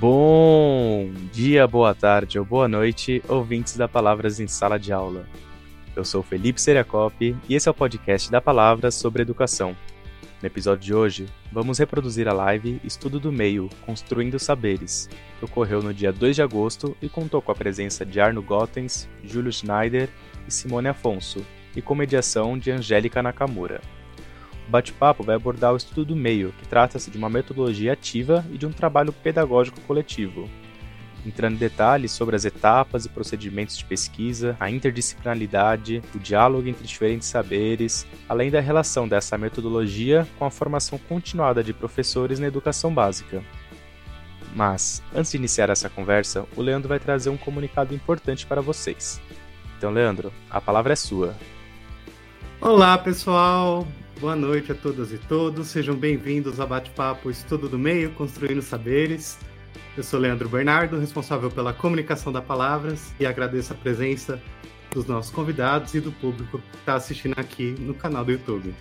Bom dia, boa tarde ou boa noite, ouvintes da Palavras em Sala de Aula. Eu sou Felipe Seriacop e esse é o podcast da Palavras sobre Educação. No episódio de hoje, vamos reproduzir a live Estudo do Meio Construindo Saberes, que ocorreu no dia 2 de agosto e contou com a presença de Arno Gottens, Júlio Schneider e Simone Afonso, e com mediação de Angélica Nakamura. Bate-papo vai abordar o estudo do meio, que trata-se de uma metodologia ativa e de um trabalho pedagógico coletivo, entrando em detalhes sobre as etapas e procedimentos de pesquisa, a interdisciplinaridade, o diálogo entre diferentes saberes, além da relação dessa metodologia com a formação continuada de professores na educação básica. Mas, antes de iniciar essa conversa, o Leandro vai trazer um comunicado importante para vocês. Então, Leandro, a palavra é sua. Olá, pessoal! Boa noite a todas e todos. Sejam bem-vindos ao Bate-Papo Estudo do Meio, Construindo Saberes. Eu sou Leandro Bernardo, responsável pela comunicação da Palavras, e agradeço a presença dos nossos convidados e do público que está assistindo aqui no canal do YouTube.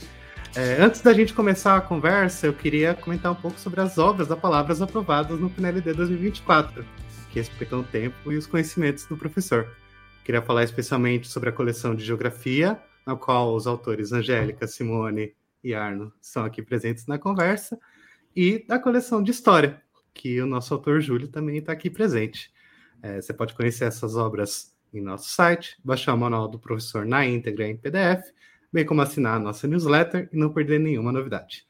É, antes da gente começar a conversa, eu queria comentar um pouco sobre as obras da Palavras aprovadas no PNLD 2024, que respeitam o tempo e os conhecimentos do professor. Queria falar especialmente sobre a coleção de Geografia, na qual os autores Angélica, Simone e Arno são aqui presentes na conversa, e da coleção de História, que o nosso autor Júlio também está aqui presente. É, você pode conhecer essas obras em nosso site, baixar o manual do professor na íntegra em PDF, bem como assinar a nossa newsletter e não perder nenhuma novidade.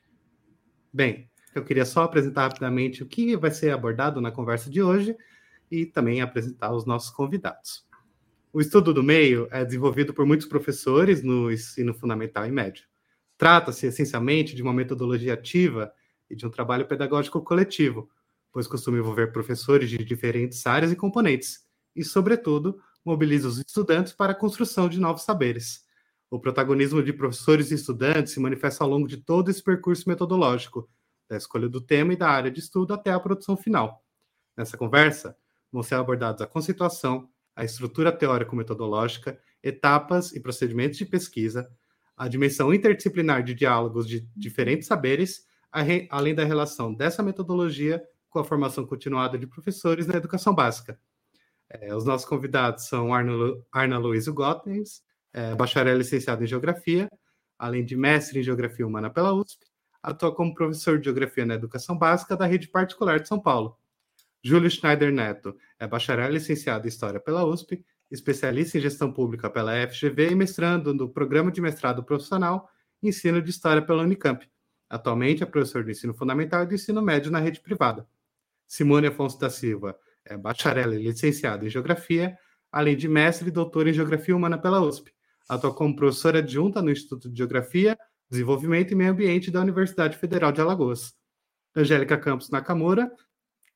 Bem, eu queria só apresentar rapidamente o que vai ser abordado na conversa de hoje e também apresentar os nossos convidados. O estudo do meio é desenvolvido por muitos professores no ensino fundamental e médio. Trata-se essencialmente de uma metodologia ativa e de um trabalho pedagógico coletivo, pois costuma envolver professores de diferentes áreas e componentes, e, sobretudo, mobiliza os estudantes para a construção de novos saberes. O protagonismo de professores e estudantes se manifesta ao longo de todo esse percurso metodológico, da escolha do tema e da área de estudo até a produção final. Nessa conversa, vão ser abordados a conceituação, a estrutura teórico-metodológica, etapas e procedimentos de pesquisa, a dimensão interdisciplinar de diálogos de diferentes saberes, além da relação dessa metodologia com a formação continuada de professores na educação básica. É, os nossos convidados são Arno, Arna Luiz Gottens, é, bacharel licenciado em Geografia, além de mestre em Geografia Humana pela USP, atua como professor de Geografia na Educação Básica da Rede Particular de São Paulo. Júlio Schneider Neto é bacharel licenciado em História pela USP, especialista em Gestão Pública pela FGV e mestrando no Programa de Mestrado Profissional Ensino de História pela Unicamp. Atualmente é professor de Ensino Fundamental e do Ensino Médio na rede privada. Simone Afonso da Silva é bacharel e licenciado em Geografia, além de mestre e doutor em Geografia Humana pela USP. Atua como professora adjunta no Instituto de Geografia, Desenvolvimento e Meio Ambiente da Universidade Federal de Alagoas. Angélica Campos Nakamura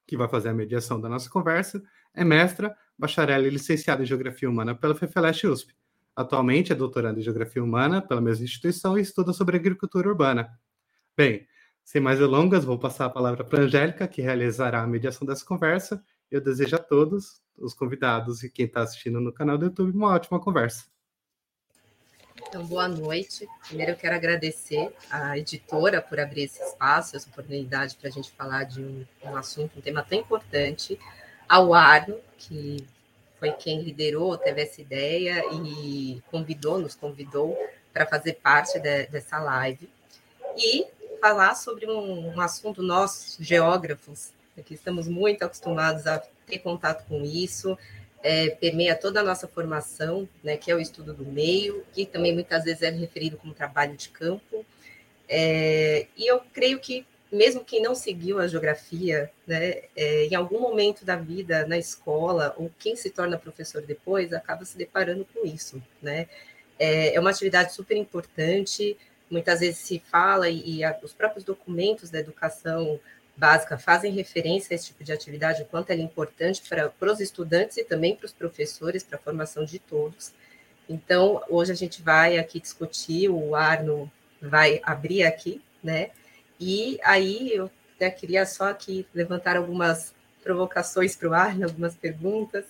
que vai fazer a mediação da nossa conversa, é mestra, bacharel e licenciada em Geografia Humana pela FEFELESH USP. Atualmente é doutoranda em Geografia Humana pela mesma instituição e estuda sobre agricultura urbana. Bem, sem mais delongas, vou passar a palavra para a Angélica, que realizará a mediação dessa conversa. Eu desejo a todos, os convidados e quem está assistindo no canal do YouTube, uma ótima conversa. Então, boa noite. Primeiro, eu quero agradecer à editora por abrir esse espaço, essa oportunidade para a gente falar de um, um, assunto, um tema tão importante, ao Arno, que foi quem liderou, teve essa ideia e convidou, nos convidou para fazer parte de, dessa live. E falar sobre um, um assunto, nós, geógrafos, que estamos muito acostumados a ter contato com isso, é, permeia toda a nossa formação, né, que é o estudo do meio, que também muitas vezes é referido como trabalho de campo. É, e eu creio que, mesmo quem não seguiu a geografia, né, é, em algum momento da vida, na escola, ou quem se torna professor depois, acaba se deparando com isso. Né? É, é uma atividade super importante, muitas vezes se fala, e, e a, os próprios documentos da educação básica fazem referência a esse tipo de atividade, o quanto ela é importante para, os estudantes e também para os professores, para a formação de todos. Então, hoje a gente vai aqui discutir, o Arno vai abrir aqui, né? E aí eu queria só aqui levantar algumas provocações para o Arno, algumas perguntas.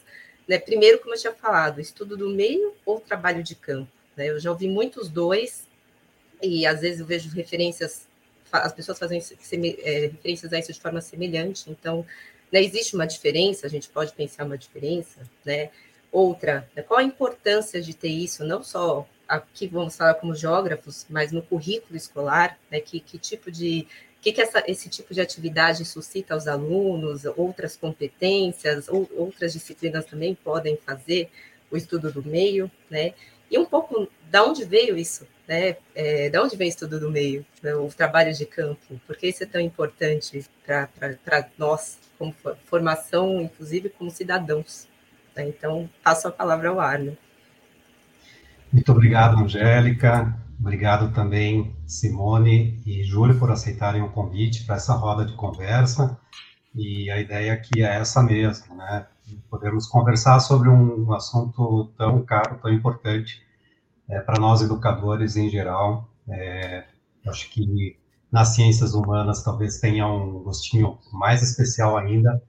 Né? Primeiro, como eu tinha falado, estudo do meio ou trabalho de campo? Né? Eu já ouvi muitos dois, e às vezes eu vejo referências as pessoas fazem é, referências a isso de forma semelhante, então Né? Existe uma diferença, a gente pode pensar uma diferença, né? Outra, né? qual a importância de ter isso, não só aqui vamos falar como geógrafos, mas no currículo escolar, né? Que, que tipo de que, que essa, esse tipo de atividade suscita aos alunos, outras competências, ou, outras disciplinas também podem fazer o estudo do meio, né? E um pouco da onde veio isso, né? É, da onde vem o estudo do meio, né? o trabalho de campo? Por que isso é tão importante para nós, como formação, inclusive como cidadãos? Né? Então, passo a palavra ao Arno. Muito obrigado, Angélica. Obrigado também, Simone e Júlio, por aceitarem o convite para essa roda de conversa. E a ideia aqui é essa mesmo, né? Podemos conversar sobre um assunto tão caro, tão importante é, para nós educadores em geral. É, acho que nas ciências humanas talvez tenha um gostinho mais especial ainda,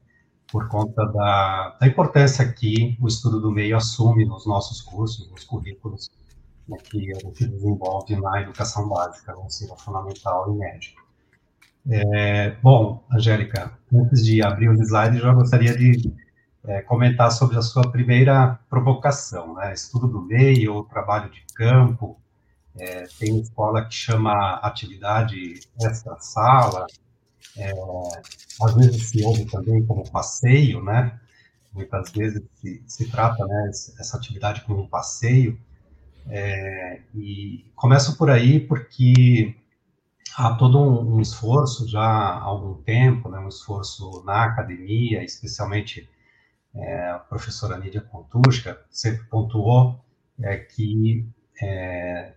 por conta da, da importância que o estudo do meio assume nos nossos cursos, nos currículos né, que a gente desenvolve na educação básica, no ensino fundamental e médio. É, bom, Angélica, antes de abrir o slide, eu já gostaria de é, comentar sobre a sua primeira provocação, né? Estudo do meio, trabalho de campo, é, tem escola que chama atividade extra-sala, é, às vezes se ouve também como passeio, né? Muitas vezes se, se trata, né, essa atividade como um passeio, é, e começo por aí porque há todo um, um, esforço já há algum tempo, né, um esforço na academia, especialmente é, a professora Nídia Kontushka sempre pontuou é, que é,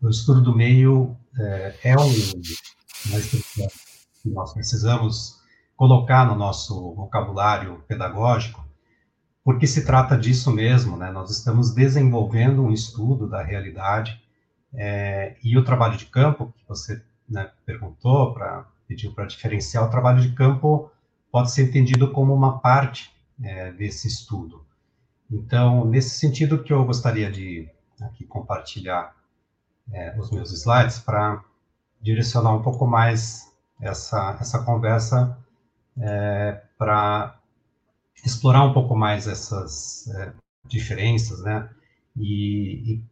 o estudo do meio é, é um, uma estrutura que nós precisamos colocar no nosso vocabulário pedagógico, porque se trata disso mesmo, né? Nós estamos desenvolvendo um estudo da realidade é, e o trabalho de campo que você né, perguntou para pediu para diferenciar o trabalho de campo pode ser entendido como uma parte é, desse estudo. Então, nesse sentido que eu gostaria de aqui compartilhar é, os meus slides para direcionar um pouco mais essa, essa conversa é, para explorar um pouco mais essas é, diferenças, né? E, e,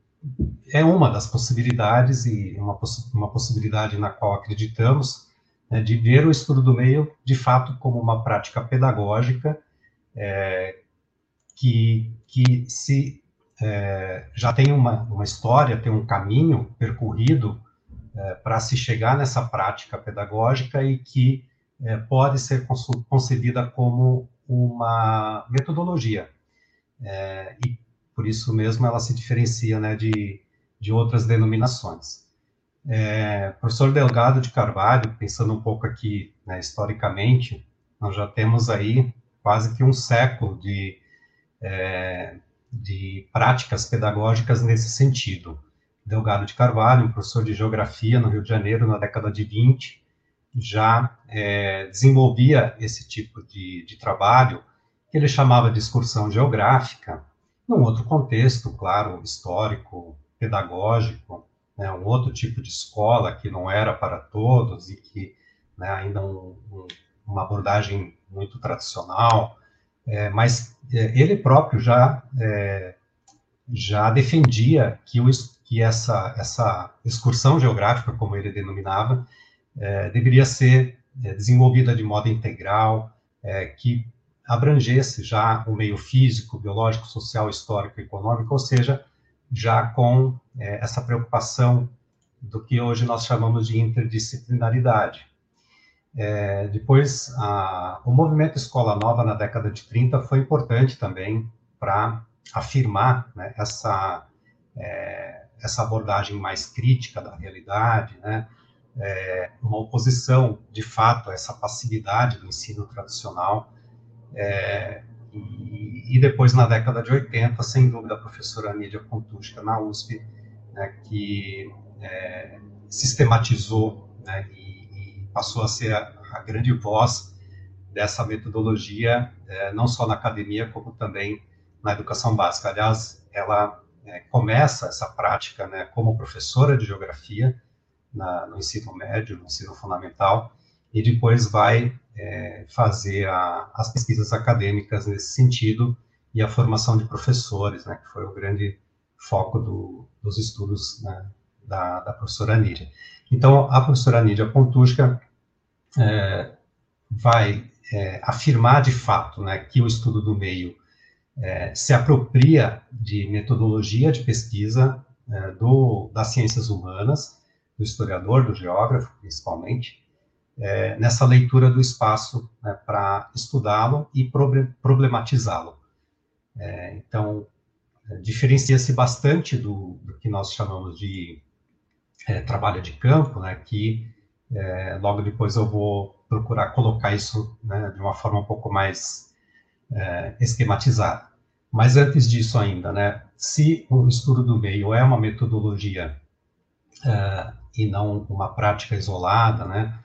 é uma das possibilidades e uma, poss uma possibilidade na qual acreditamos né, de ver o estudo do meio de fato como uma prática pedagógica é, que, que se é, já tem uma, uma história, tem um caminho percorrido é, para se chegar nessa prática pedagógica e que é, pode ser concebida como uma metodologia. É, e por isso mesmo ela se diferencia né, de, de outras denominações. É, professor Delgado de Carvalho, pensando um pouco aqui né, historicamente, nós já temos aí quase que um século de, é, de práticas pedagógicas nesse sentido. Delgado de Carvalho, um professor de geografia no Rio de Janeiro na década de 20, já é, desenvolvia esse tipo de, de trabalho, que ele chamava de excursão geográfica, num outro contexto, claro, histórico, pedagógico, né, um outro tipo de escola que não era para todos e que né, ainda um, um, uma abordagem muito tradicional, é, mas é, ele próprio já é, já defendia que, o, que essa, essa excursão geográfica, como ele denominava, é, deveria ser é, desenvolvida de modo integral, é, que abrangesse já o meio físico, biológico, social, histórico, econômico, ou seja, já com essa preocupação do que hoje nós chamamos de interdisciplinaridade. É, depois, a, o movimento Escola Nova na década de 30 foi importante também para afirmar né, essa, é, essa abordagem mais crítica da realidade, né, é, uma oposição, de fato, a essa passividade do ensino tradicional. É, e, e, depois, na década de 80, sem dúvida, a professora Nídia Kontushka, na USP, né, que é, sistematizou né, e passou a ser a, a grande voz dessa metodologia, é, não só na academia, como também na educação básica. Aliás, ela é, começa essa prática né, como professora de geografia na, no ensino médio, no ensino fundamental, e depois vai é, fazer a, as pesquisas acadêmicas nesse sentido e a formação de professores, né, que foi o grande foco do, dos estudos né, da, da, professora Nídia. Então, a professora Nídia Pontusca é, vai é, afirmar de fato né, que o estudo do meio é, se apropria de metodologia de pesquisa do, das ciências humanas, do historiador, do geógrafo, principalmente, nessa leitura do espaço né, para estudá-lo e problematizá-lo. Então, diferencia-se bastante do, do, que nós chamamos de trabalho de campo, né, que é, logo depois eu vou procurar colocar isso né, de uma forma um pouco mais é, esquematizada. Mas antes disso ainda, né, se o estudo do meio é uma metodologia é, e não uma prática isolada, né,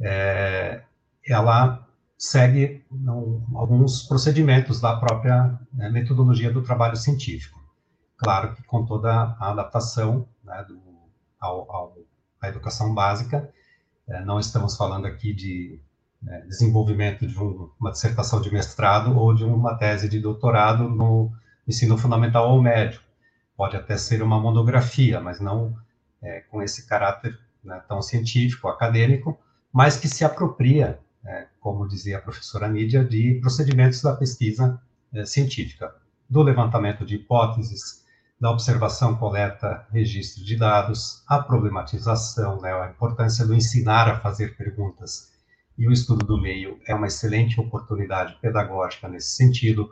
é, ela segue não, alguns procedimentos da própria né, metodologia do trabalho científico. Claro que com toda a adaptação né, do, ao, ao, à educação básica, não estamos falando aqui de né, desenvolvimento de um, uma dissertação de mestrado ou de uma tese de doutorado no ensino fundamental ou médio. Pode até ser uma monografia, mas não é, com esse caráter né, tão científico, acadêmico, mas que se apropria, é, como dizia a professora Nídia, de procedimentos da pesquisa é, científica, do levantamento de hipóteses, da observação, coleta, registro de dados, a problematização, né, a importância do ensinar a fazer perguntas. E o estudo do meio é uma excelente oportunidade pedagógica nesse sentido,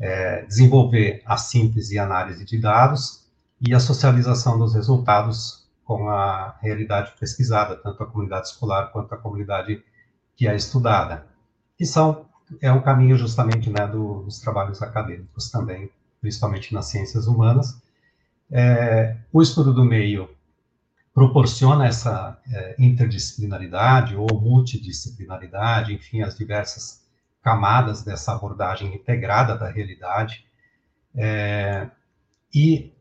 é, desenvolver a síntese e análise de dados e a socialização dos resultados com a realidade pesquisada, tanto a comunidade escolar quanto a comunidade que é estudada, que são é um caminho justamente né, do, dos trabalhos acadêmicos também, principalmente nas ciências humanas. É, o estudo do meio proporciona essa é, interdisciplinaridade ou multidisciplinaridade, enfim, as diversas camadas dessa abordagem integrada da realidade, é, e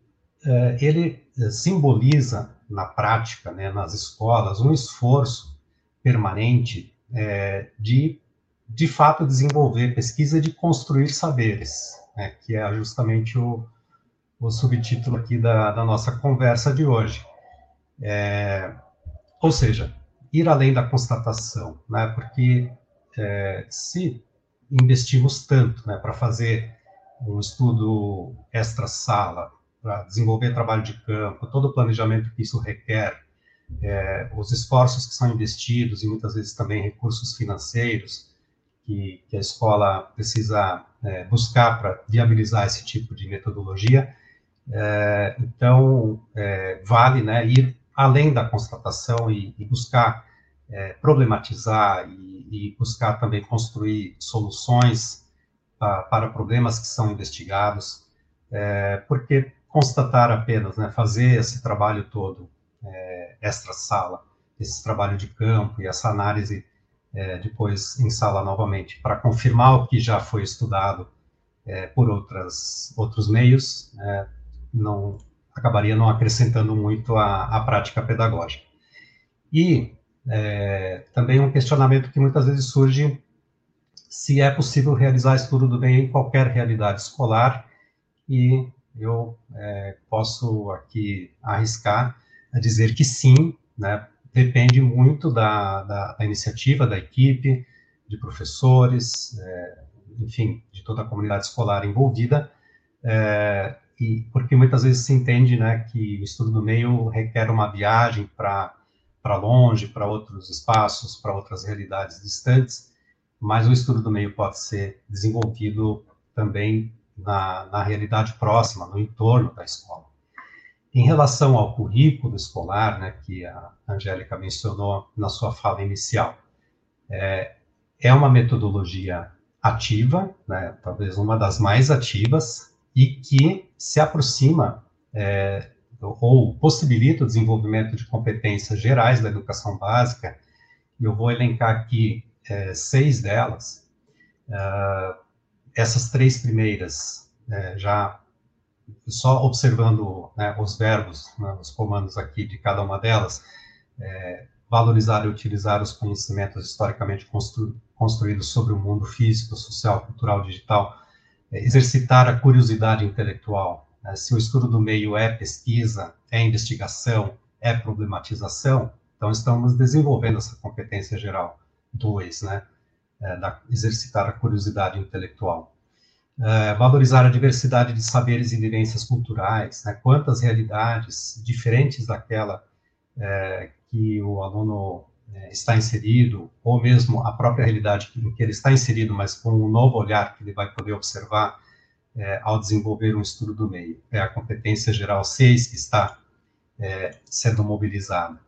é, ele simboliza na prática, né, nas escolas, um esforço permanente é, de, de fato, desenvolver pesquisa de construir saberes, né, que é justamente o, o subtítulo aqui da, da nossa conversa de hoje. É, ou seja, ir além da constatação, né, porque é, se investimos tanto né, para fazer um estudo extra-sala, para desenvolver trabalho de campo, todo o planejamento que isso requer, é, os esforços que são investidos e muitas vezes também recursos financeiros que, que a escola precisa é, buscar para viabilizar esse tipo de metodologia. É, então, é, vale né, ir além da constatação e, e buscar é, problematizar e, e, buscar também construir soluções para, problemas que são investigados, é, porque constatar apenas, né, fazer esse trabalho todo é, extra-sala, esse trabalho de campo e essa análise é, depois em sala novamente, para confirmar o que já foi estudado é, por outras, outros meios, é, não acabaria não acrescentando muito à, prática pedagógica. E é, também um questionamento que muitas vezes surge se é possível realizar estudo do bem em qualquer realidade escolar e eu é, posso aqui arriscar a dizer que sim, né, depende muito da, da, da, iniciativa da equipe, de professores, é, enfim, de toda a comunidade escolar envolvida, é, e porque muitas vezes se entende né, que o estudo do meio requer uma viagem para longe, para outros espaços, para outras realidades distantes, mas o estudo do meio pode ser desenvolvido também na, na realidade próxima, no entorno da escola. Em relação ao currículo escolar, né, que a Angélica mencionou na sua fala inicial, é, é uma metodologia ativa, né, talvez uma das mais ativas, e que se aproxima é, ou possibilita o desenvolvimento de competências gerais da educação básica. Eu vou elencar aqui é, seis delas. Uh, essas três primeiras, é, já só observando né, os verbos, né, os comandos aqui de cada uma delas, é, valorizar e utilizar os conhecimentos historicamente constru construídos sobre o mundo físico, social, cultural, digital, é, exercitar a curiosidade intelectual. Né? Se o estudo do meio é pesquisa, é investigação, é problematização, então estamos desenvolvendo essa competência geral. Dois, né? É, da, exercitar a curiosidade intelectual. É, valorizar a diversidade de saberes e vivências culturais, né? quantas realidades diferentes daquela é, que o aluno é, está inserido, ou mesmo a própria realidade em que ele está inserido, mas com um novo olhar que ele vai poder observar é, ao desenvolver um estudo do meio. É a competência geral 6 que está é, sendo mobilizada.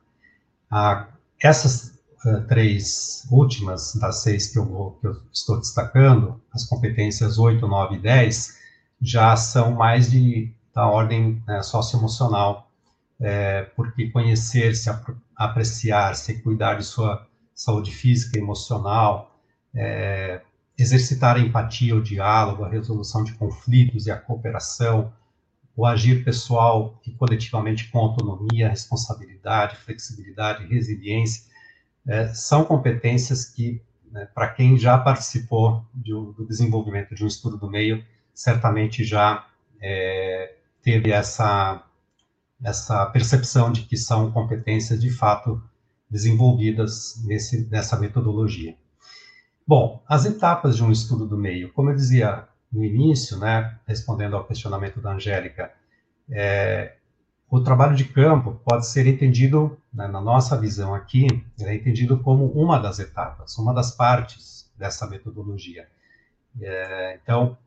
Ah, essas uh, três últimas das seis que eu, vou, que eu estou destacando, as competências 8, 9 e 10, já são mais de, da ordem né, socioemocional, é, porque conhecer-se, apreciar-se, cuidar de sua saúde física e emocional, é, exercitar a empatia, o diálogo, a resolução de conflitos e a cooperação, o agir pessoal e coletivamente com autonomia, responsabilidade, flexibilidade, resiliência, é, são competências que, né, para quem já participou de, do desenvolvimento de um estudo do meio, certamente já é, teve essa essa percepção de que são competências de fato desenvolvidas nesse, nessa metodologia. Bom, as etapas de um estudo do meio, como eu dizia no início, né, respondendo ao questionamento da Angélica, é, o trabalho de campo pode ser entendido, né, na nossa visão aqui, é entendido como uma das etapas, uma das partes dessa metodologia. É, então,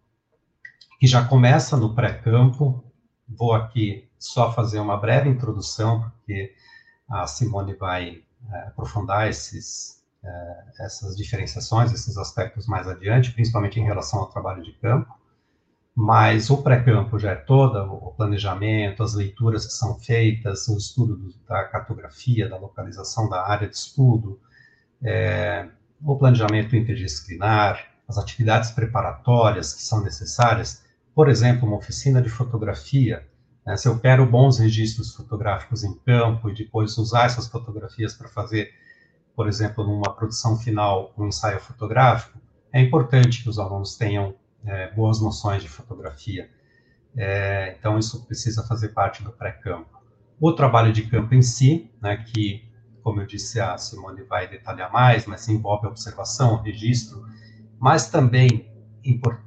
que já começa no pré-campo, vou aqui só fazer uma breve introdução, porque a Simone vai é, aprofundar esses, é, essas diferenciações, esses aspectos mais adiante, principalmente em relação ao trabalho de campo. Mas o pré-campo já é todo o planejamento, as leituras que são feitas, o estudo da cartografia, da localização da área de estudo, é, o planejamento interdisciplinar, as atividades preparatórias que são necessárias, por exemplo, uma oficina de fotografia né? Se eu quero bons registros fotográficos em campo e depois usar essas fotografias para fazer, por exemplo, numa produção final, um ensaio fotográfico, é importante que os alunos tenham é, boas noções de fotografia. É, então, isso precisa fazer parte do pré-campo. O trabalho de campo em si, né, que, como eu disse, a Simone vai detalhar mais, mas envolve observação, registro, mas também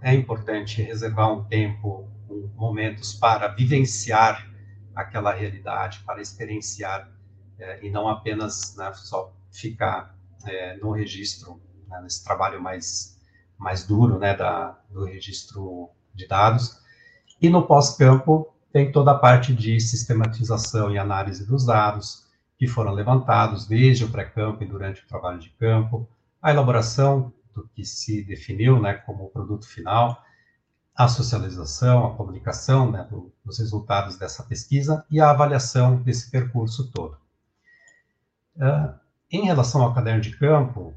é importante reservar um tempo momentos para vivenciar aquela realidade, para experienciar é, e não apenas né, só ficar é, no registro, né, nesse trabalho mais, mais duro né, da, do registro de dados. E no pós-campo tem toda a parte de sistematização e análise dos dados que foram levantados desde o pré-campo e durante o trabalho de campo, a elaboração do que se definiu né, como produto final, a socialização, a comunicação né, do, dos resultados dessa pesquisa e a avaliação desse percurso todo. Uh, em relação ao caderno de campo,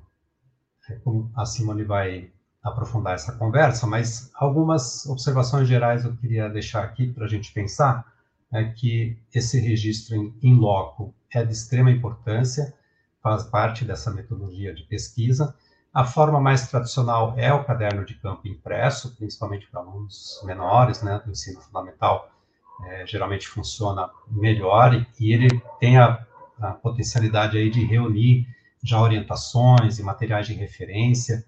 é a Simone vai aprofundar essa conversa, mas algumas observações gerais eu queria deixar aqui para a gente pensar, é que esse registro em, loco é de extrema importância, faz parte dessa metodologia de pesquisa, a forma mais tradicional é o caderno de campo impresso, principalmente para alunos menores, né, do ensino fundamental, é, geralmente funciona melhor e, e ele tem a, a, potencialidade aí de reunir já orientações e materiais de referência,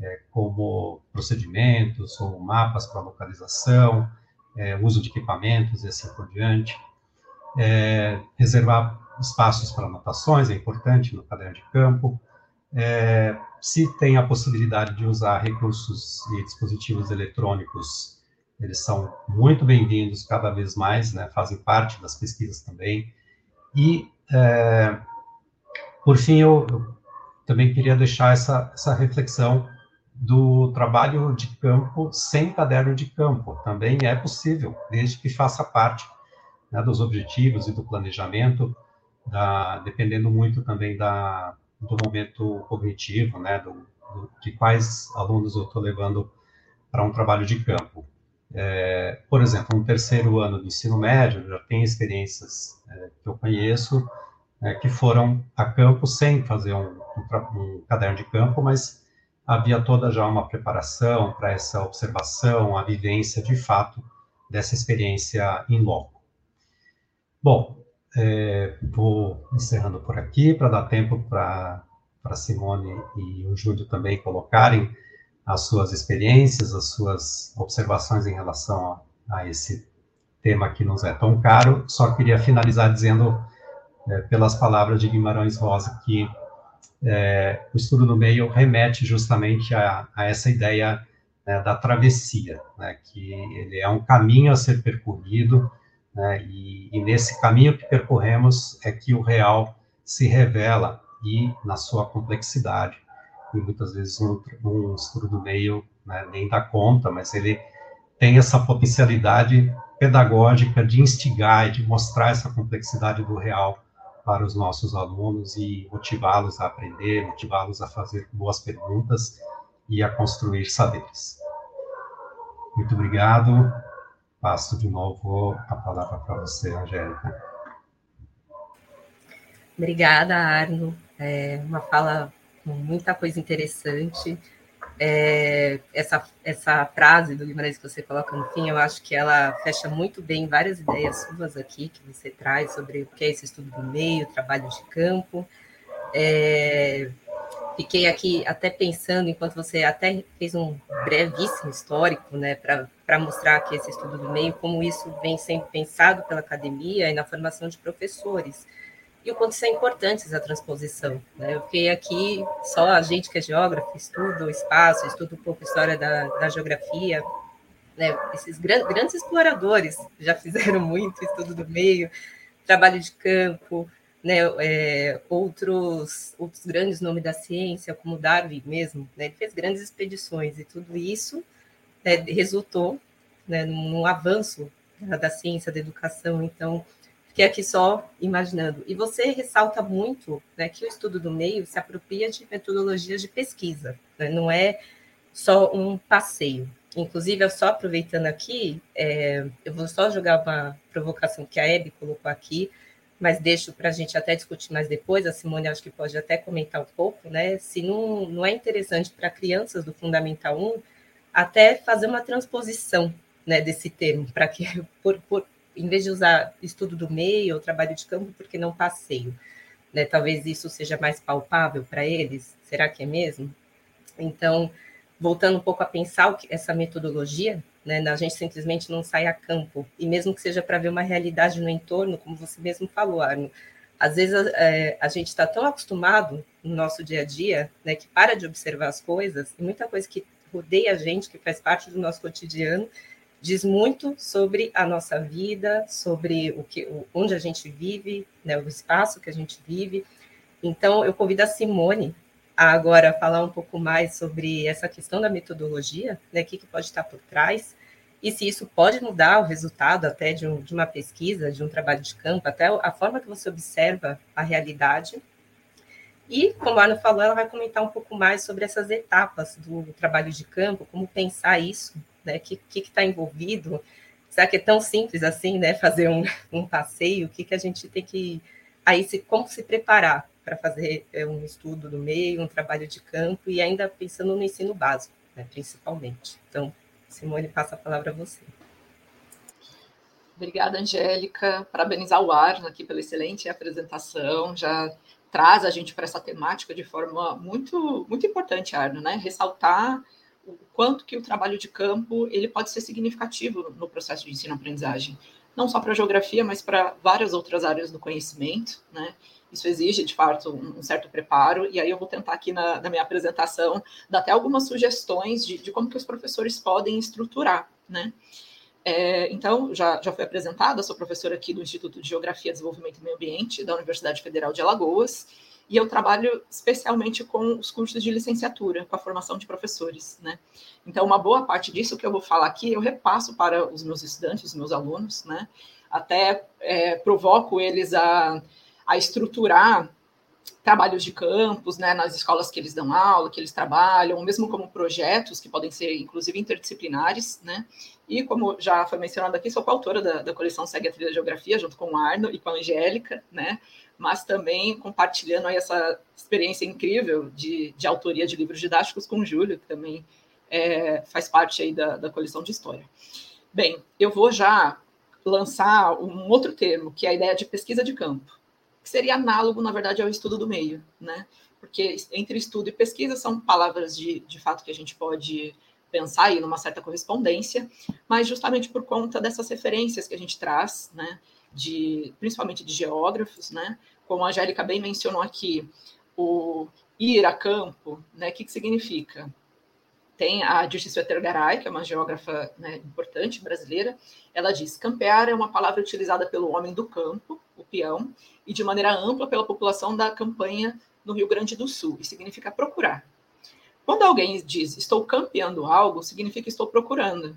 é, como procedimentos ou mapas para localização, é, uso de equipamentos e assim por diante. É, reservar espaços para anotações é importante no caderno de campo. É, se tem a possibilidade de usar recursos e dispositivos eletrônicos, eles são muito bem-vindos cada vez mais, né, fazem parte das pesquisas também. E, é, por fim, eu, eu, também queria deixar essa, essa reflexão do trabalho de campo sem caderno de campo. Também é possível, desde que faça parte né, dos objetivos e do planejamento, da, dependendo muito também da, do momento cognitivo, né, do, do, de quais alunos eu estou levando para um trabalho de campo. É, por exemplo, um terceiro ano de ensino médio, já tem experiências é, que eu conheço, né, que foram a campo sem fazer um, um, um caderno de campo, mas havia toda já uma preparação para essa observação, a vivência de fato dessa experiência em loco. Bom, é, vou encerrando por aqui para dar tempo para Simone e o Júlio também colocarem as suas experiências, as suas observações em relação a, a esse tema que nos é tão caro. Só queria finalizar dizendo, é, pelas palavras de Guimarães Rosa, que é, o estudo no meio remete justamente a, a essa ideia né, da travessia, né, que ele é um caminho a ser percorrido, né, e, e, nesse caminho que percorremos é que o real se revela e na sua complexidade. E muitas vezes um, um estudo do meio né, nem dá conta, mas ele tem essa potencialidade pedagógica de instigar e de mostrar essa complexidade do real para os nossos alunos e motivá-los a aprender, motivá-los a fazer boas perguntas e a construir saberes. Muito obrigado. Passo de novo a palavra para você, Angélica. Obrigada, Arno. É uma fala com muita coisa interessante. É, essa, essa frase do Guimarães que você coloca no fim, eu acho que ela fecha muito bem várias ideias suas aqui que você traz sobre o que é esse estudo do meio, trabalho de campo. É, fiquei aqui até pensando, enquanto você até fez um brevíssimo histórico, né, para mostrar que esse estudo do meio, como isso vem sendo pensado pela academia e na formação de professores e o quanto isso é importante, essa transposição. Né? Eu fiquei aqui, só a gente que é geógrafo, estuda o espaço, estuda um pouco a história da, da geografia, né? esses grandes, grandes exploradores já fizeram muito estudo do meio, trabalho de campo, né, é, outros, outros grandes nomes da ciência, como Darwin mesmo, né, ele fez grandes expedições, e tudo isso né, resultou né, num avanço da, da ciência, da educação, então fiquei aqui só imaginando. E você ressalta muito né, que o estudo do meio se apropria de metodologias de pesquisa, né? não é só um passeio. Inclusive, eu só aproveitando aqui, é, eu vou só jogar uma provocação que a Hebe colocou aqui, mas deixo para a gente até discutir mais depois. A Simone acho que pode até comentar um pouco, né? Se não, não é interessante para crianças do Fundamental 1 até fazer uma transposição né, desse termo, para que, por, por, em vez de usar estudo do meio ou trabalho de campo, porque não passeio? Né? Talvez isso seja mais palpável para eles. Será que é mesmo? Então, voltando um pouco a pensar essa metodologia, né? a gente simplesmente não sai a campo, e mesmo que seja para ver uma realidade no entorno, como você mesmo falou, Arno, às vezes é, a gente está tão acostumado no nosso dia a dia, né, que para de observar as coisas, e muita coisa que rodeia a gente, que faz parte do nosso cotidiano, diz muito sobre a nossa vida, sobre o que, onde a gente vive, né, o espaço que a gente vive. Então, eu convido a Simone a agora falar um pouco mais sobre essa questão da metodologia, né, o que, que pode estar por trás, e se isso pode mudar o resultado até de, um, de uma pesquisa, de um trabalho de campo, até a forma que você observa a realidade. E, como a Ana falou, ela vai comentar um pouco mais sobre essas etapas do trabalho de campo, como pensar isso né? O que está envolvido? Será que é tão simples assim, né? Fazer um, um passeio? O que, que a gente tem que aí se como se preparar para fazer é, um estudo do meio, um trabalho de campo e ainda pensando no ensino básico, né, principalmente. Então, Simone, passa a palavra a você. Obrigada, Angélica. Parabenizar o Arno aqui pela excelente apresentação. Já traz a gente para essa temática de forma muito, muito importante, Arno, né? Ressaltar o quanto que o trabalho de campo ele pode ser significativo no processo de ensino-aprendizagem, não só para a geografia, mas para várias outras áreas do conhecimento, né? Isso exige, de fato, um, certo preparo, e aí eu vou tentar aqui na, na minha apresentação dar até algumas sugestões de, de, como que os professores podem estruturar, né? É, então, já, já foi apresentada, sou professora aqui do Instituto de Geografia, Desenvolvimento e Meio Ambiente da Universidade Federal de Alagoas, e eu trabalho especialmente com os cursos de licenciatura, com a formação de professores, né? Então, uma boa parte disso que eu vou falar aqui, eu repasso para os meus estudantes, os meus alunos, né? Até é, provoco eles a, a estruturar trabalhos de campus, né, nas escolas que eles dão aula, que eles trabalham, mesmo como projetos que podem ser, inclusive, interdisciplinares, né, e como já foi mencionado aqui, sou coautora da, da coleção Segue a Trilha Geografia, junto com o Arno e com a Angélica, né, mas também compartilhando essa experiência incrível de, de autoria de livros didáticos com o Júlio, que também é, faz parte aí da, da coleção de história. Bem, eu vou já lançar um outro termo, que é a ideia de pesquisa de campo que seria análogo, na verdade, ao estudo do meio, né? Porque entre estudo e pesquisa são palavras de, de fato que a gente pode pensar aí numa certa correspondência, mas justamente por conta dessas referências que a gente traz, né? De, principalmente de geógrafos, né? Como a Angélica bem mencionou aqui, o ir a campo, né? O que, que significa? Tem a Dircício Etergaray, que é uma geógrafa né, importante brasileira, ela diz: campear é uma palavra utilizada pelo homem do campo, o peão, e de maneira ampla pela população da campanha no Rio Grande do Sul, e significa procurar. Quando alguém diz estou campeando algo, significa estou procurando.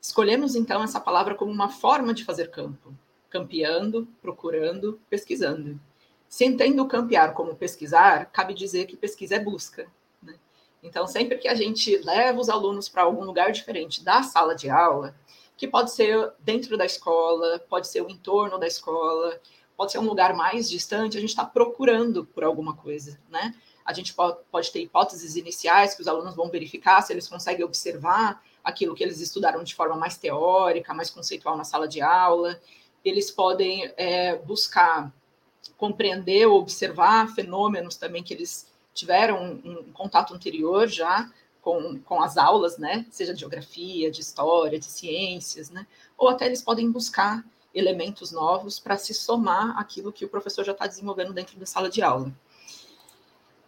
Escolhemos então essa palavra como uma forma de fazer campo, campeando, procurando, pesquisando. Se entendo campear como pesquisar, cabe dizer que pesquisa é busca. Né? Então, sempre que a gente leva os alunos para algum lugar diferente da sala de aula, que pode ser dentro da escola, pode ser o entorno da escola, pode ser um lugar mais distante, a gente está procurando por alguma coisa, né? A gente pode, pode ter hipóteses iniciais que os alunos vão verificar se eles conseguem observar aquilo que eles estudaram de forma mais teórica, mais conceitual na sala de aula. Eles podem é, buscar compreender ou observar fenômenos também que eles tiveram um, um contato anterior já com, com as aulas, né? Seja de geografia, de história, de ciências, né? Ou até eles podem buscar elementos novos para se somar aquilo que o professor já está desenvolvendo dentro da sala de aula.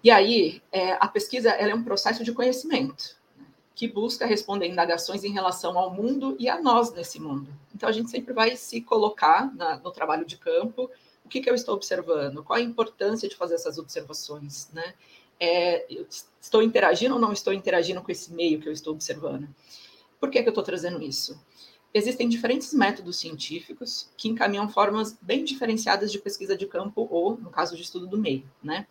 E aí, é, a pesquisa é um processo de conhecimento né, que busca responder indagações em relação ao mundo e a nós nesse mundo. Então, a gente sempre vai se colocar na, no trabalho de campo, o que, que, eu estou observando, qual a importância de fazer essas observações, né? É, estou interagindo ou não estou interagindo com esse meio que eu estou observando? Por que, que eu estou trazendo isso? existem diferentes métodos científicos que encaminham formas bem diferenciadas de pesquisa de campo ou, no caso de estudo do meio, né?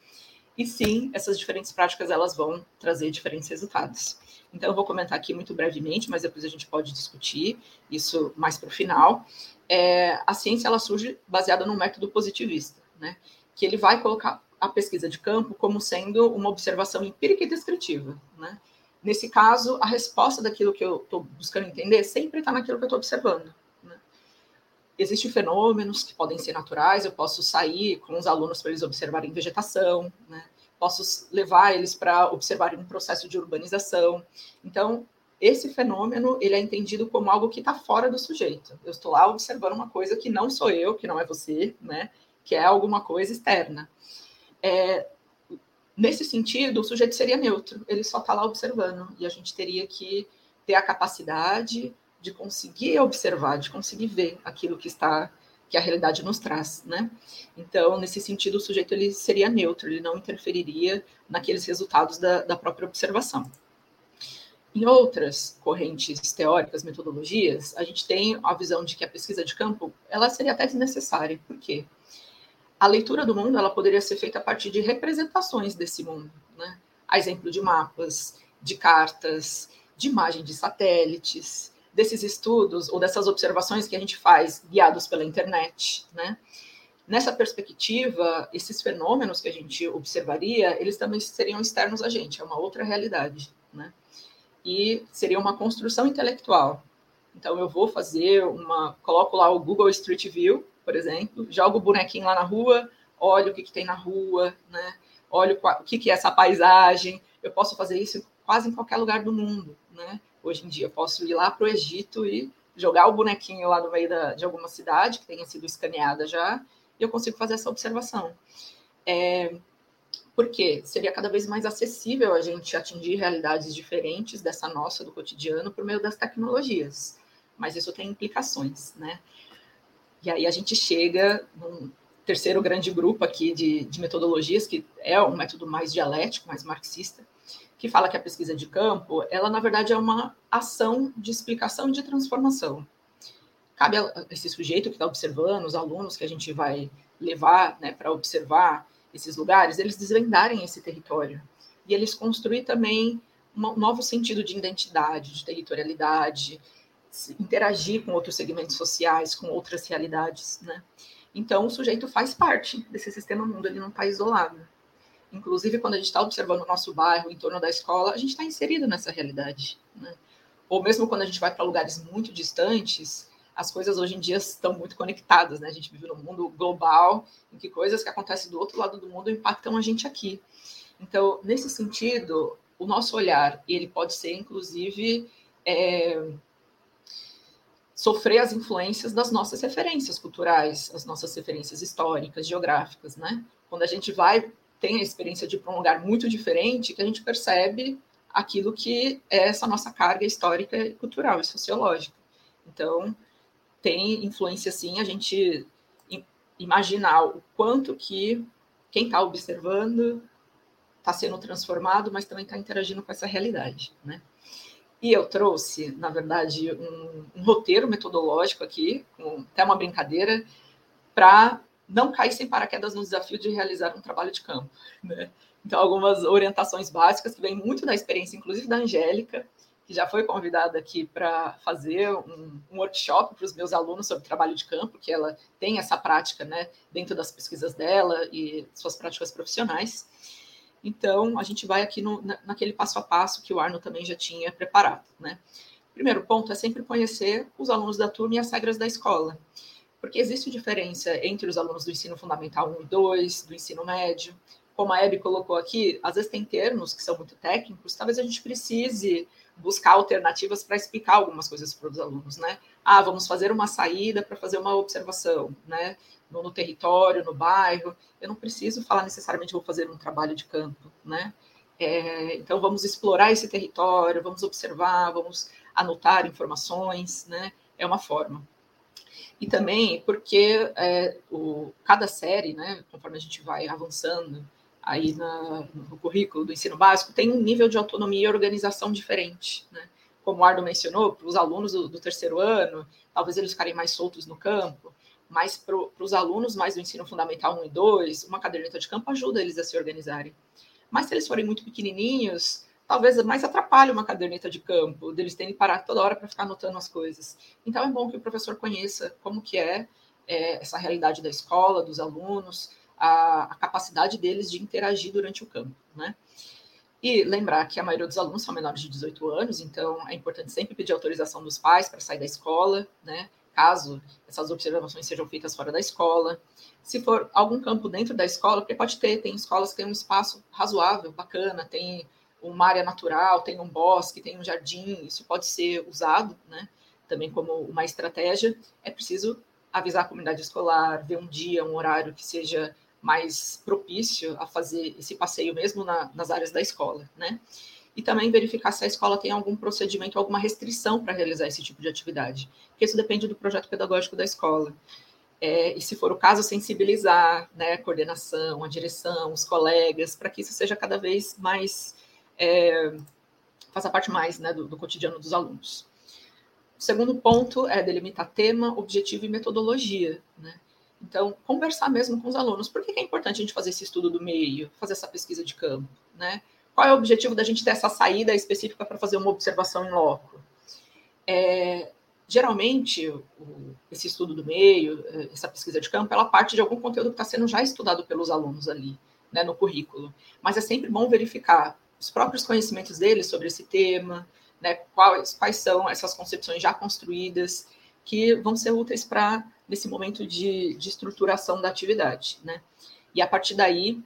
E sim, essas diferentes práticas elas vão trazer diferentes resultados. Então eu vou comentar aqui muito brevemente, mas depois a gente pode discutir isso mais para o final. É, a ciência ela surge baseada num método positivista, né? Que ele vai colocar a pesquisa de campo como sendo uma observação empírica e descritiva, né? Nesse caso, a resposta daquilo que eu estou buscando entender sempre está naquilo que eu estou observando. Existem fenômenos que podem ser naturais, eu posso sair com os alunos para eles observarem vegetação, né? posso levar eles para observarem um processo de urbanização. Então, esse fenômeno ele é entendido como algo que está fora do sujeito. Eu estou lá observando uma coisa que não sou eu, que não é você, né? que é alguma coisa externa. É, Nesse sentido, o sujeito seria neutro, ele só está lá observando, e a gente teria que ter a capacidade de conseguir observar, de conseguir ver aquilo que está que a realidade nos traz, né? Então, nesse sentido, o sujeito ele seria neutro, ele não interferiria naqueles resultados da, da própria observação. Em outras correntes teóricas, metodologias, a gente tem a visão de que a pesquisa de campo ela seria até desnecessária. Por quê? a leitura do mundo ela poderia ser feita a partir de representações desse mundo, né? A exemplo de mapas, de cartas, de imagem de satélites, desses estudos ou dessas observações que a gente faz guiados pela internet, né? Nessa perspectiva, esses fenômenos que a gente observaria, eles também seriam externos a gente, é uma outra realidade, né? E seria uma construção intelectual. Então eu vou fazer uma, coloco lá o Google Street View por exemplo, jogo o bonequinho lá na rua, olho o que, que tem na rua, né? olho o que, que é essa paisagem. Eu posso fazer isso quase em qualquer lugar do mundo. Né? Hoje em dia, eu posso ir lá para o Egito e jogar o bonequinho lá no meio da, de alguma cidade que tenha sido escaneada já, e eu consigo fazer essa observação. É, porque seria cada vez mais acessível a gente atingir realidades diferentes dessa nossa do cotidiano por meio das tecnologias. Mas isso tem implicações, né? E aí a gente chega num terceiro grande grupo aqui de, de metodologias, que é um método mais dialético, mais marxista, que fala que a pesquisa de campo, ela na verdade é uma ação de explicação e de transformação. Cabe a esse sujeito que está observando, os alunos que a gente vai levar né, para observar esses lugares, eles desvendarem esse território e eles construir também um novo sentido de identidade, de territorialidade, interagir com outros segmentos sociais, com outras realidades, né? Então, o sujeito faz parte desse sistema mundo, ele não está isolado. Inclusive, quando a gente está observando o nosso bairro, em torno da escola, a gente está inserido nessa realidade. Né? Ou mesmo quando a gente vai para lugares muito distantes, as coisas hoje em dia estão muito conectadas. Né? A gente vive num mundo global, em que coisas que acontecem do outro lado do mundo impactam a gente aqui. Então, nesse sentido, o nosso olhar, ele pode ser, inclusive, é, sofrer as influências das nossas referências culturais, as nossas referências históricas, geográficas, né? Quando a gente vai tem a experiência de ir para um lugar muito diferente, que a gente percebe aquilo que é essa nossa carga histórica, cultural e sociológica. Então, tem influência sim a gente imaginar o quanto que quem está observando está sendo transformado, mas também está interagindo com essa realidade, né? E eu trouxe, na verdade, um, um roteiro metodológico aqui, com até uma brincadeira, para não cair sem paraquedas no desafio de realizar um trabalho de campo. Né? Então, algumas orientações básicas que vêm muito da experiência, inclusive da Angélica, que já foi convidada aqui para fazer um, um workshop para os meus alunos sobre trabalho de campo, que ela tem essa prática né, dentro das pesquisas dela e suas práticas profissionais. Então, a gente vai aqui no, naquele passo a passo que o Arno também já tinha preparado. Né? Primeiro ponto é sempre conhecer os alunos da turma e as regras da escola, porque existe diferença entre os alunos do ensino fundamental 1 e 2, do ensino médio. Como a Hebe colocou aqui, às vezes tem termos que são muito técnicos, talvez a gente precise buscar alternativas para explicar algumas coisas para os alunos, né? Ah, vamos fazer uma saída para fazer uma observação, né? No, no, território, no bairro. Eu não preciso falar necessariamente vou fazer um trabalho de campo, né? É, então vamos explorar esse território, vamos observar, vamos anotar informações, né? É uma forma. E também porque é, o, cada série, né? Conforme a gente vai avançando aí na, no currículo do ensino básico, tem um nível de autonomia e organização diferente, né? Como o Ardo mencionou, para os alunos do, do, terceiro ano, talvez eles ficarem mais soltos no campo, mas para os alunos mais do ensino fundamental 1 e 2, uma caderneta de campo ajuda eles a se organizarem. Mas se eles forem muito pequenininhos, talvez mais atrapalhe uma caderneta de campo, deles terem que parar toda hora para ficar anotando as coisas. Então é bom que o professor conheça como que é, é essa realidade da escola, dos alunos, a, a capacidade deles de interagir durante o campo, né? E lembrar que a maioria dos alunos são menores de 18 anos, então é importante sempre pedir autorização dos pais para sair da escola, né? Caso essas observações sejam feitas fora da escola. Se for algum campo dentro da escola, porque pode ter, tem escolas que têm um espaço razoável, bacana, tem uma área natural, tem um bosque, tem um jardim, isso pode ser usado, né? Também como uma estratégia. É preciso avisar a comunidade escolar, ver um dia, um horário que seja mais propício a fazer esse passeio mesmo na, nas áreas da escola, né? E também verificar se a escola tem algum procedimento, alguma restrição para realizar esse tipo de atividade, porque isso depende do projeto pedagógico da escola. É, e se for o caso, sensibilizar né, a coordenação, a direção, os colegas, para que isso seja cada vez mais, é, faça parte mais né, do, do cotidiano dos alunos. O segundo ponto é delimitar tema, objetivo e metodologia. Né? Então, conversar mesmo com os alunos. Por que é importante a gente fazer esse estudo do meio, fazer essa pesquisa de campo? Né? Qual é o objetivo da gente ter essa saída específica para fazer uma observação em loco? É, geralmente, o, esse estudo do meio, essa pesquisa de campo, ela parte de algum conteúdo que está sendo já estudado pelos alunos ali, né, no currículo. Mas é sempre bom verificar os próprios conhecimentos deles sobre esse tema, né, quais, quais são essas concepções já construídas, que vão ser úteis para nesse momento de, de estruturação da atividade, né? E a partir daí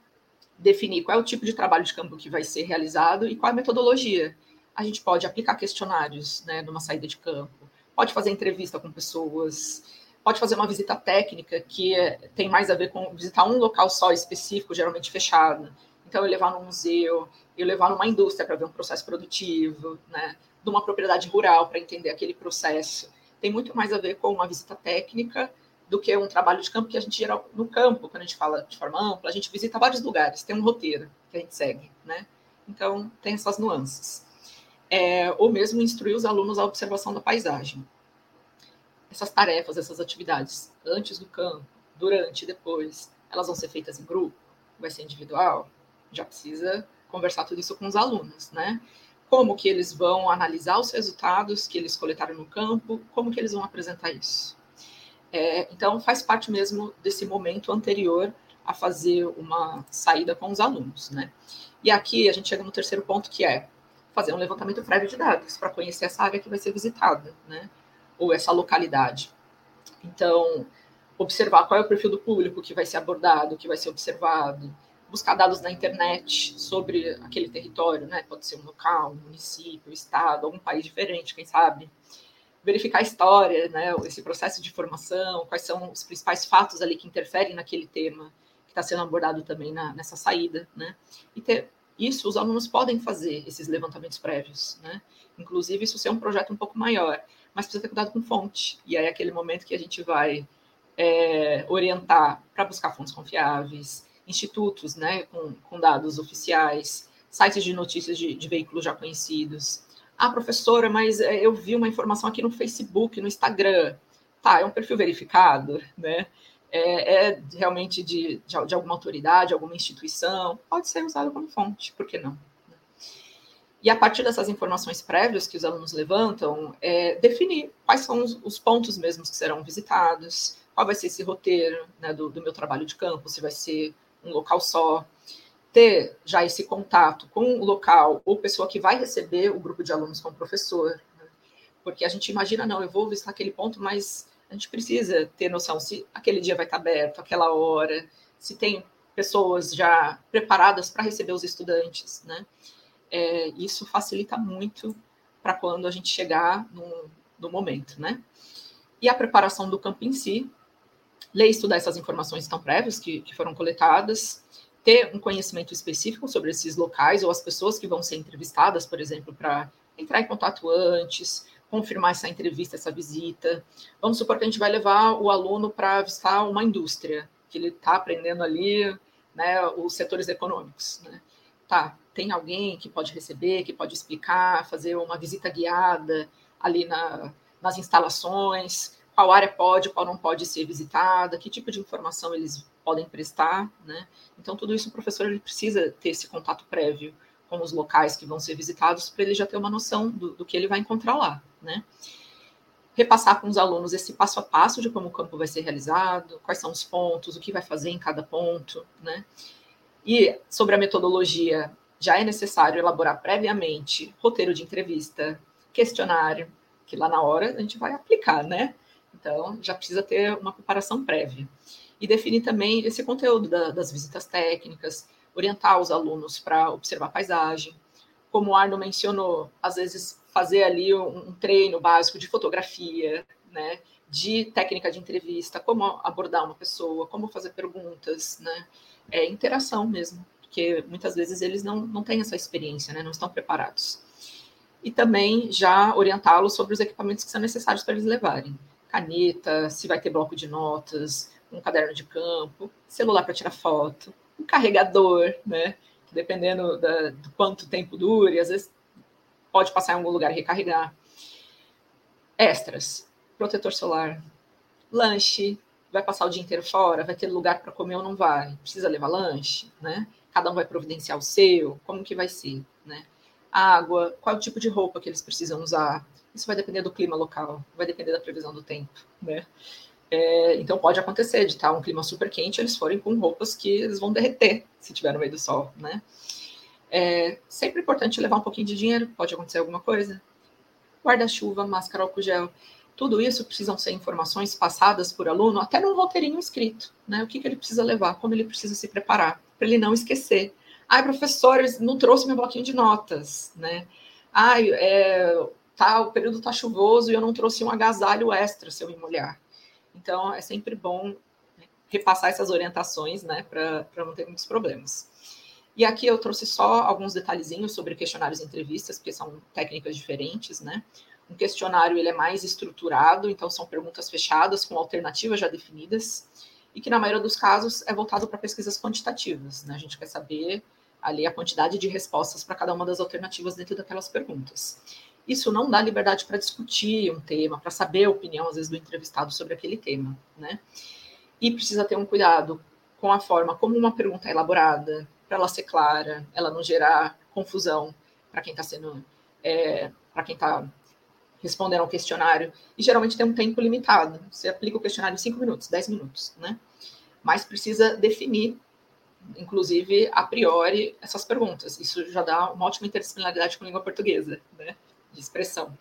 definir qual é o tipo de trabalho de campo que vai ser realizado e qual é a metodologia. A gente pode aplicar questionários, né, numa saída de campo, pode fazer entrevista com pessoas, pode fazer uma visita técnica que é, tem mais a ver com visitar um local só específico, geralmente fechado. Então, eu levar num museu, eu levar numa indústria para ver um processo produtivo, né, de uma propriedade rural para entender aquele processo tem muito mais a ver com uma visita técnica do que um trabalho de campo que a gente geral no campo, quando a gente fala de forma ampla, a gente visita vários lugares, tem um roteiro que a gente segue, né? Então, tem essas nuances. É, ou mesmo instruir os alunos à observação da paisagem. Essas tarefas, essas atividades, antes do campo, durante e depois, elas vão ser feitas em grupo, Vai ser individual? Já precisa conversar tudo isso com os alunos, né? Como que eles vão analisar os resultados que eles coletaram no campo, como que eles vão apresentar isso. É, então, faz parte mesmo desse momento anterior a fazer uma saída com os alunos, né? E aqui a gente chega no terceiro ponto, que é fazer um levantamento prévio de dados para conhecer essa área que vai ser visitada, né? Ou essa localidade. Então, observar qual é o perfil do público que vai ser abordado, que vai ser observado, buscar dados na internet sobre aquele território, né? Pode ser um local, um município, um estado, algum país diferente, quem sabe. Verificar a história, né? Esse processo de formação, quais são os principais fatos ali que interferem naquele tema que está sendo abordado também na, nessa saída, né? E ter isso, os alunos podem fazer esses levantamentos prévios, né? Inclusive, isso ser um projeto um pouco maior, mas precisa ter cuidado com fonte. E aí é aquele momento que a gente vai é, orientar para buscar fontes confiáveis, institutos né, com, com dados oficiais, sites de notícias de, de, veículos já conhecidos. Ah, professora, mas é, eu vi uma informação aqui no Facebook, no Instagram. Tá, é um perfil verificado, né? É, é realmente de, de, de, alguma autoridade, alguma instituição, pode ser usado como fonte, por que não? E a partir dessas informações prévias que os alunos levantam, é, definir quais são os, os pontos mesmos que serão visitados, qual vai ser esse roteiro né, do, do, meu trabalho de campo, se vai ser um local só, ter já esse contato com o local ou pessoa que vai receber o grupo de alunos com o professor, né? porque a gente imagina, não, eu vou visitar aquele ponto, mas a gente precisa ter noção se aquele dia vai estar aberto, aquela hora, se tem pessoas já preparadas para receber os estudantes, né? É, isso facilita muito para quando a gente chegar no, no momento, né? E a preparação do campo em si, ler e estudar essas informações tão prévias que, que foram coletadas, ter um conhecimento específico sobre esses locais ou as pessoas que vão ser entrevistadas, por exemplo, para entrar em contato antes, confirmar essa entrevista, essa visita. Vamos supor que a gente vai levar o aluno para visitar uma indústria, que ele está aprendendo ali né, os setores econômicos. Né? Tá, tem alguém que pode receber, que pode explicar, fazer uma visita guiada ali na, nas instalações, qual área pode, qual não pode ser visitada, que tipo de informação eles podem prestar, né? Então, tudo isso o professor ele precisa ter esse contato prévio com os locais que vão ser visitados para ele já ter uma noção do, do, que ele vai encontrar lá, né? Repassar com os alunos esse passo a passo de como o campo vai ser realizado, quais são os pontos, o que vai fazer em cada ponto, né? E sobre a metodologia, já é necessário elaborar previamente roteiro de entrevista, questionário, que lá na hora a gente vai aplicar, né? Então, já precisa ter uma preparação prévia. E definir também esse conteúdo da, das visitas técnicas, orientar os alunos para observar a paisagem. Como o Arno mencionou, às vezes fazer ali um, um treino básico de fotografia, né, de técnica de entrevista, como abordar uma pessoa, como fazer perguntas, né, é interação mesmo, porque muitas vezes eles não, não têm essa experiência, né, não estão preparados. E também já orientá-los sobre os equipamentos que são necessários para eles levarem caneta, se vai ter bloco de notas, um caderno de campo, celular para tirar foto, um carregador, né? Dependendo da, do quanto tempo dure, às vezes pode passar em algum lugar e recarregar. Extras, protetor solar, lanche, vai passar o dia inteiro fora, vai ter lugar para comer ou não vai? Precisa levar lanche, né? Cada um vai providenciar o seu, como que vai ser, né? Água, qual o tipo de roupa que eles precisam usar? Isso vai depender do clima local, vai depender da previsão do tempo, né? É, então pode acontecer de estar um clima super quente, eles forem com roupas que eles vão derreter se tiver no meio do sol, né? É sempre importante levar um pouquinho de dinheiro, pode acontecer alguma coisa. Guarda-chuva, máscara, álcool gel, tudo isso precisam ser informações passadas por aluno, até num roteirinho escrito, né? O que, que ele precisa levar, como ele precisa se preparar, para ele não esquecer. Ai, professor, não trouxe meu bloquinho de notas, né? Ai, é, tá, o período tá chuvoso e eu não trouxe um agasalho extra se eu me molhar. Então, é sempre bom né, repassar essas orientações, né, para não ter muitos problemas. E aqui eu trouxe só alguns detalhezinhos sobre questionários e entrevistas, porque são técnicas diferentes, né? Um questionário ele é mais estruturado, então são perguntas fechadas com alternativas já definidas, e que na maioria dos casos é voltado para pesquisas quantitativas, né? A gente quer saber ali a quantidade de respostas para cada uma das alternativas dentro daquelas perguntas isso não dá liberdade para discutir um tema, para saber a opinião, às vezes, do entrevistado sobre aquele tema, né? E precisa ter um cuidado com a forma como uma pergunta é elaborada, para ela ser clara, ela não gerar confusão para quem está sendo, é, para quem está respondendo ao questionário. E geralmente tem um tempo limitado. Você aplica o questionário em 5 minutos, 10 minutos, né? Mas precisa definir, inclusive, a priori, essas perguntas. Isso já dá uma ótima interdisciplinaridade com a língua portuguesa, né? De expressão.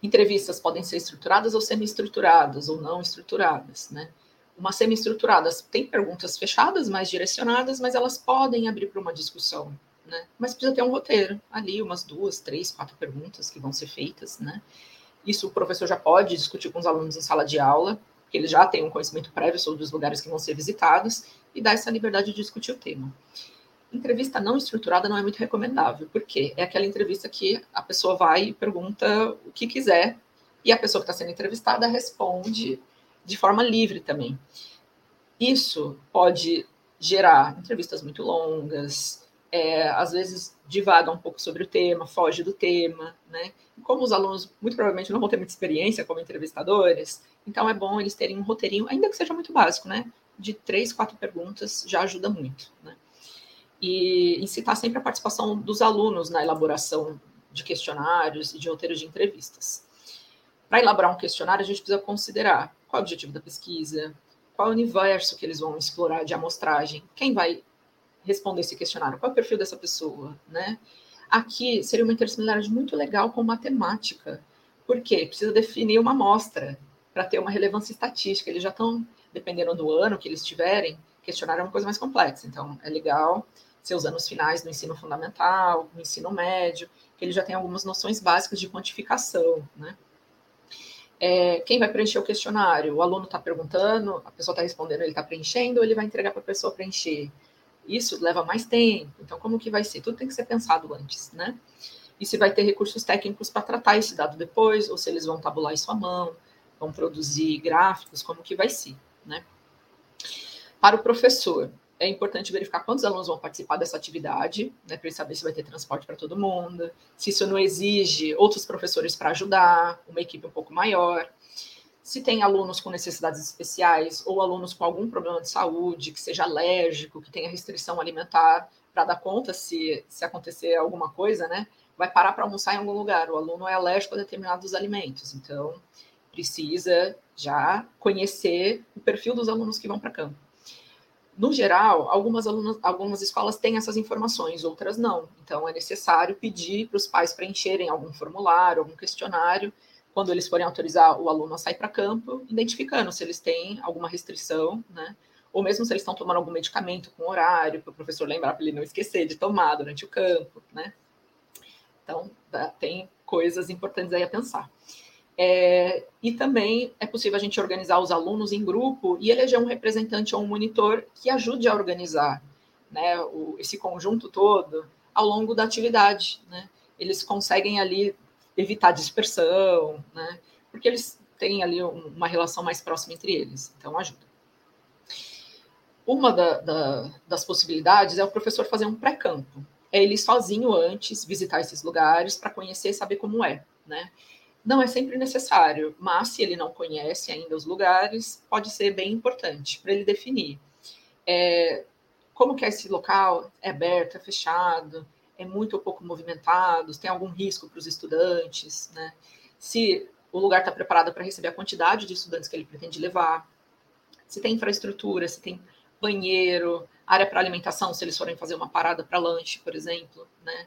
Entrevistas podem ser estruturadas ou semi-estruturadas, ou não estruturadas, né? Uma semi-estruturada tem perguntas fechadas, mais direcionadas, mas elas podem abrir para uma discussão, né? Mas precisa ter um roteiro ali, umas duas, três, quatro perguntas que vão ser feitas, né? Isso o professor já pode discutir com os alunos em sala de aula, porque eles já têm um conhecimento prévio sobre os lugares que vão ser visitados e dá essa liberdade de discutir o tema. Entrevista não estruturada não é muito recomendável, porque é aquela entrevista que a pessoa vai e pergunta o que quiser e a pessoa que está sendo entrevistada responde de forma livre também. Isso pode gerar entrevistas muito longas, é, às vezes divaga um pouco sobre o tema, foge do tema, né? como os alunos muito provavelmente não vão ter muita experiência como entrevistadores, então é bom eles terem um roteirinho, ainda que seja muito básico, né? De três, quatro perguntas já ajuda muito, né? E incitar sempre a participação dos alunos na elaboração de questionários e de roteiros de entrevistas. Para elaborar um questionário, a gente precisa considerar qual é o objetivo da pesquisa, qual é o universo que eles vão explorar de amostragem, quem vai responder esse questionário, qual é o perfil dessa pessoa, né? Aqui seria uma interdisciplinaridade muito legal com matemática, porque precisa definir uma amostra para ter uma relevância estatística. Eles já estão, dependendo do ano que eles tiverem, questionário é uma coisa mais complexa. Então, é legal ser os anos finais do ensino fundamental, no ensino médio, que ele já tem algumas noções básicas de quantificação, né? É, quem vai preencher o questionário? O aluno está perguntando, a pessoa está respondendo, ele está preenchendo, ou ele vai entregar para a pessoa preencher? Isso leva mais tempo. Então, como que vai ser? Tudo tem que ser pensado antes, né? E se vai ter recursos técnicos para tratar esse dado depois, ou se eles vão tabular isso à mão, vão produzir gráficos, como que vai ser, né? Para o professor, é importante verificar quantos alunos vão participar dessa atividade, né, para saber se vai ter transporte para todo mundo, se isso não exige outros professores para ajudar, uma equipe um pouco maior, se tem alunos com necessidades especiais ou alunos com algum problema de saúde, que seja alérgico, que tenha restrição alimentar, para dar conta se, se acontecer alguma coisa, né? Vai parar para almoçar em algum lugar. O aluno é alérgico a determinados alimentos, então precisa já conhecer o perfil dos alunos que vão para campo. No geral, algumas, alunas, algumas escolas têm essas informações, outras não. Então, é necessário pedir para os pais preencherem algum formulário, algum questionário, quando eles forem autorizar o aluno a sair para campo, identificando se eles têm alguma restrição, né? Ou mesmo se eles estão tomando algum medicamento com horário, para o professor lembrar para ele não esquecer de tomar durante o campo, né? Então, tem coisas importantes aí a pensar. É, e também é possível a gente organizar os alunos em grupo e eleger um representante ou um monitor que ajude a organizar né, o, esse conjunto todo ao longo da atividade. Né? Eles conseguem ali evitar dispersão, né? porque eles têm ali uma relação mais próxima entre eles, então ajuda. Uma da, da, das possibilidades é o professor fazer um pré-campo. É ele sozinho antes visitar esses lugares para conhecer e saber como é. Né? Não é sempre necessário, mas se ele não conhece ainda os lugares, pode ser bem importante para ele definir é, como que é esse local, é aberto, é fechado, é muito ou pouco movimentado, tem algum risco para os estudantes, né? Se o lugar está preparado para receber a quantidade de estudantes que ele pretende levar, se tem infraestrutura, se tem banheiro, área para alimentação, se eles forem fazer uma parada para lanche, por exemplo, né?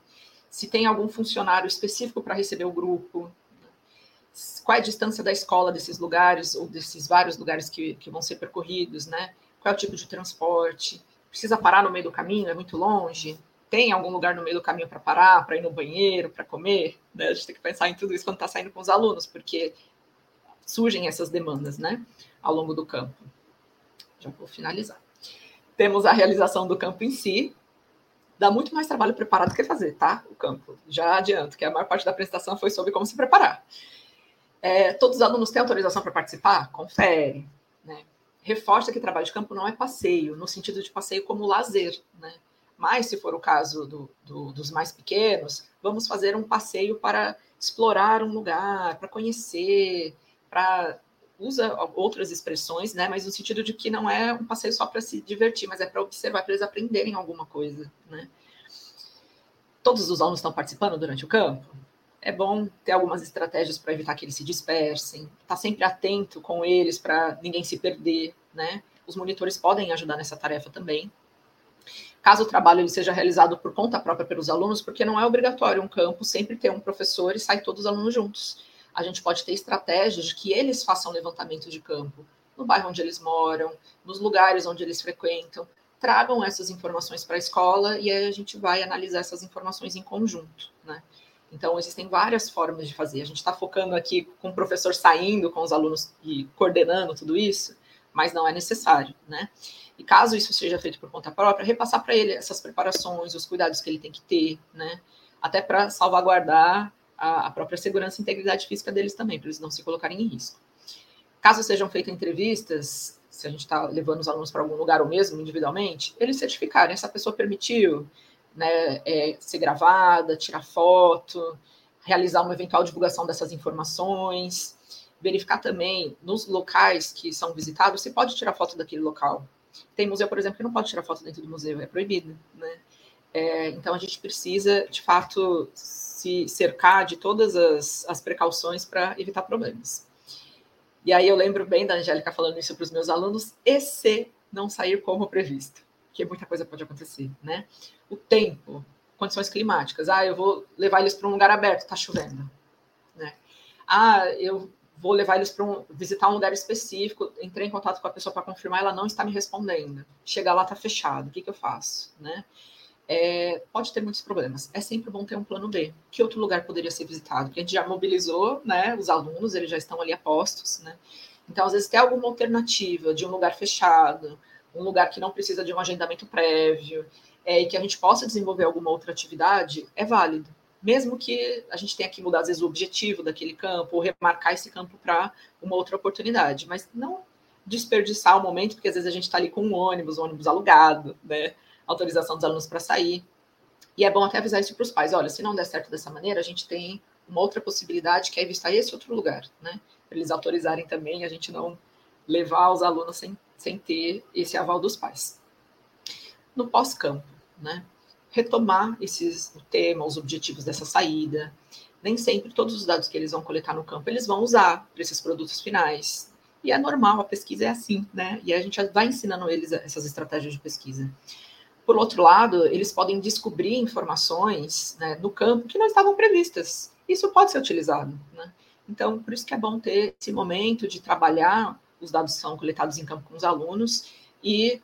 Se tem algum funcionário específico para receber o grupo, qual é a distância da escola desses lugares, ou desses vários lugares que, que vão ser percorridos, né? Qual é o tipo de transporte? Precisa parar no meio do caminho? É muito longe? Tem algum lugar no meio do caminho para parar, para ir no banheiro, para comer? Né? A gente tem que pensar em tudo isso quando está saindo com os alunos, porque surgem essas demandas, né? Ao longo do campo. Já vou finalizar. Temos a realização do campo em si, dá muito mais trabalho preparado que fazer, tá? O campo. Já adianto que a maior parte da apresentação foi sobre como se preparar. É, todos os alunos têm autorização para participar? Confere. Né? Reforça que trabalho de campo não é passeio, no sentido de passeio como lazer. Né? Mas, se for o caso do, do, dos mais pequenos, vamos fazer um passeio para explorar um lugar, para conhecer, para usa outras expressões, né? Mas no sentido de que não é um passeio só para se divertir, mas é para observar, para eles aprenderem alguma coisa, né? Todos os alunos estão participando durante o campo. É bom ter algumas estratégias para evitar que eles se dispersem, estar tá sempre atento com eles para ninguém se perder, né? Os monitores podem ajudar nessa tarefa também. Caso o trabalho ele seja realizado por conta própria pelos alunos, porque não é obrigatório um campo sempre ter um professor e sair todos os alunos juntos a gente pode ter estratégias de que eles façam levantamento de campo no bairro onde eles moram, nos lugares onde eles frequentam, tragam essas informações para a escola e aí a gente vai analisar essas informações em conjunto, né? Então, existem várias formas de fazer. A gente está focando aqui com o professor saindo com os alunos e coordenando tudo isso, mas não é necessário, né? E caso isso seja feito por conta própria, repassar para ele essas preparações, os cuidados que ele tem que ter, né? Até para salvaguardar a, a própria segurança e integridade física deles também, para eles não se colocarem em risco. Caso sejam feitas entrevistas, se a gente está levando os alunos para algum lugar ou mesmo individualmente, eles certificarem, essa pessoa permitiu né, é, ser gravada, tirar foto, realizar uma eventual divulgação dessas informações, verificar também nos locais que são visitados se pode tirar foto daquele local. Tem museu, por exemplo, que não pode tirar foto dentro do museu, é proibido, né? É, então a gente precisa, de fato, se cercar de todas as, as precauções para evitar problemas. E aí eu lembro bem da Angélica falando isso para os meus alunos, e se não sair como previsto, que muita coisa pode acontecer, né? O tempo, condições climáticas. Ah, eu vou levar eles para um lugar aberto, está chovendo, né? Ah, eu vou levar eles para um, visitar um lugar específico, entrei em contato com a pessoa para confirmar, ela não está me respondendo. Chegar lá está fechado, o que, que eu faço, né? é, pode ter muitos problemas. É sempre bom ter um plano B. Que outro lugar poderia ser visitado? Porque a gente já mobilizou né, os alunos, eles já estão ali a postos, né? Então, às vezes, ter alguma alternativa de um lugar fechado, um lugar que não precisa de um agendamento prévio, é, e que a gente possa desenvolver alguma outra atividade, é válido. Mesmo que a gente tenha que mudar, às vezes, o objetivo daquele campo, ou remarcar esse campo para uma outra oportunidade. Mas não desperdiçar o momento, porque às vezes a gente está ali com um ônibus, um ônibus alugado, né? autorização dos alunos para sair. E é bom até avisar isso para os pais: olha, se não der certo dessa maneira, a gente tem uma outra possibilidade que é visitar esse outro lugar, né? Para eles autorizarem também, a gente não levar os alunos sem, sem ter esse aval dos pais. No pós-campo, né? Retomar esses, o tema, os objetivos dessa saída. Nem sempre todos os dados que eles vão coletar no campo eles vão usar para esses produtos finais. E é normal, a pesquisa é assim, né? E a gente vai ensinando eles essas estratégias de pesquisa. Por outro lado, eles podem descobrir informações né, no campo que não estavam previstas. Isso pode ser utilizado. Né? Então, por isso que é bom ter esse momento de trabalhar, os dados são coletados em campo com os alunos e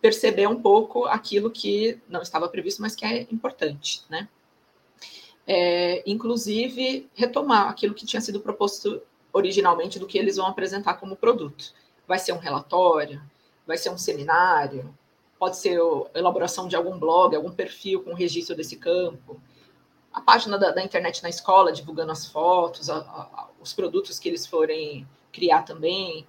perceber um pouco aquilo que não estava previsto, mas que é importante, né? É, inclusive, retomar aquilo que tinha sido proposto originalmente do que eles vão apresentar como produto. Vai ser um relatório, vai ser um seminário, pode ser a elaboração de algum blog, algum perfil com registro desse campo, a página da, da internet na escola divulgando as fotos, a, a, os produtos que eles forem criar também,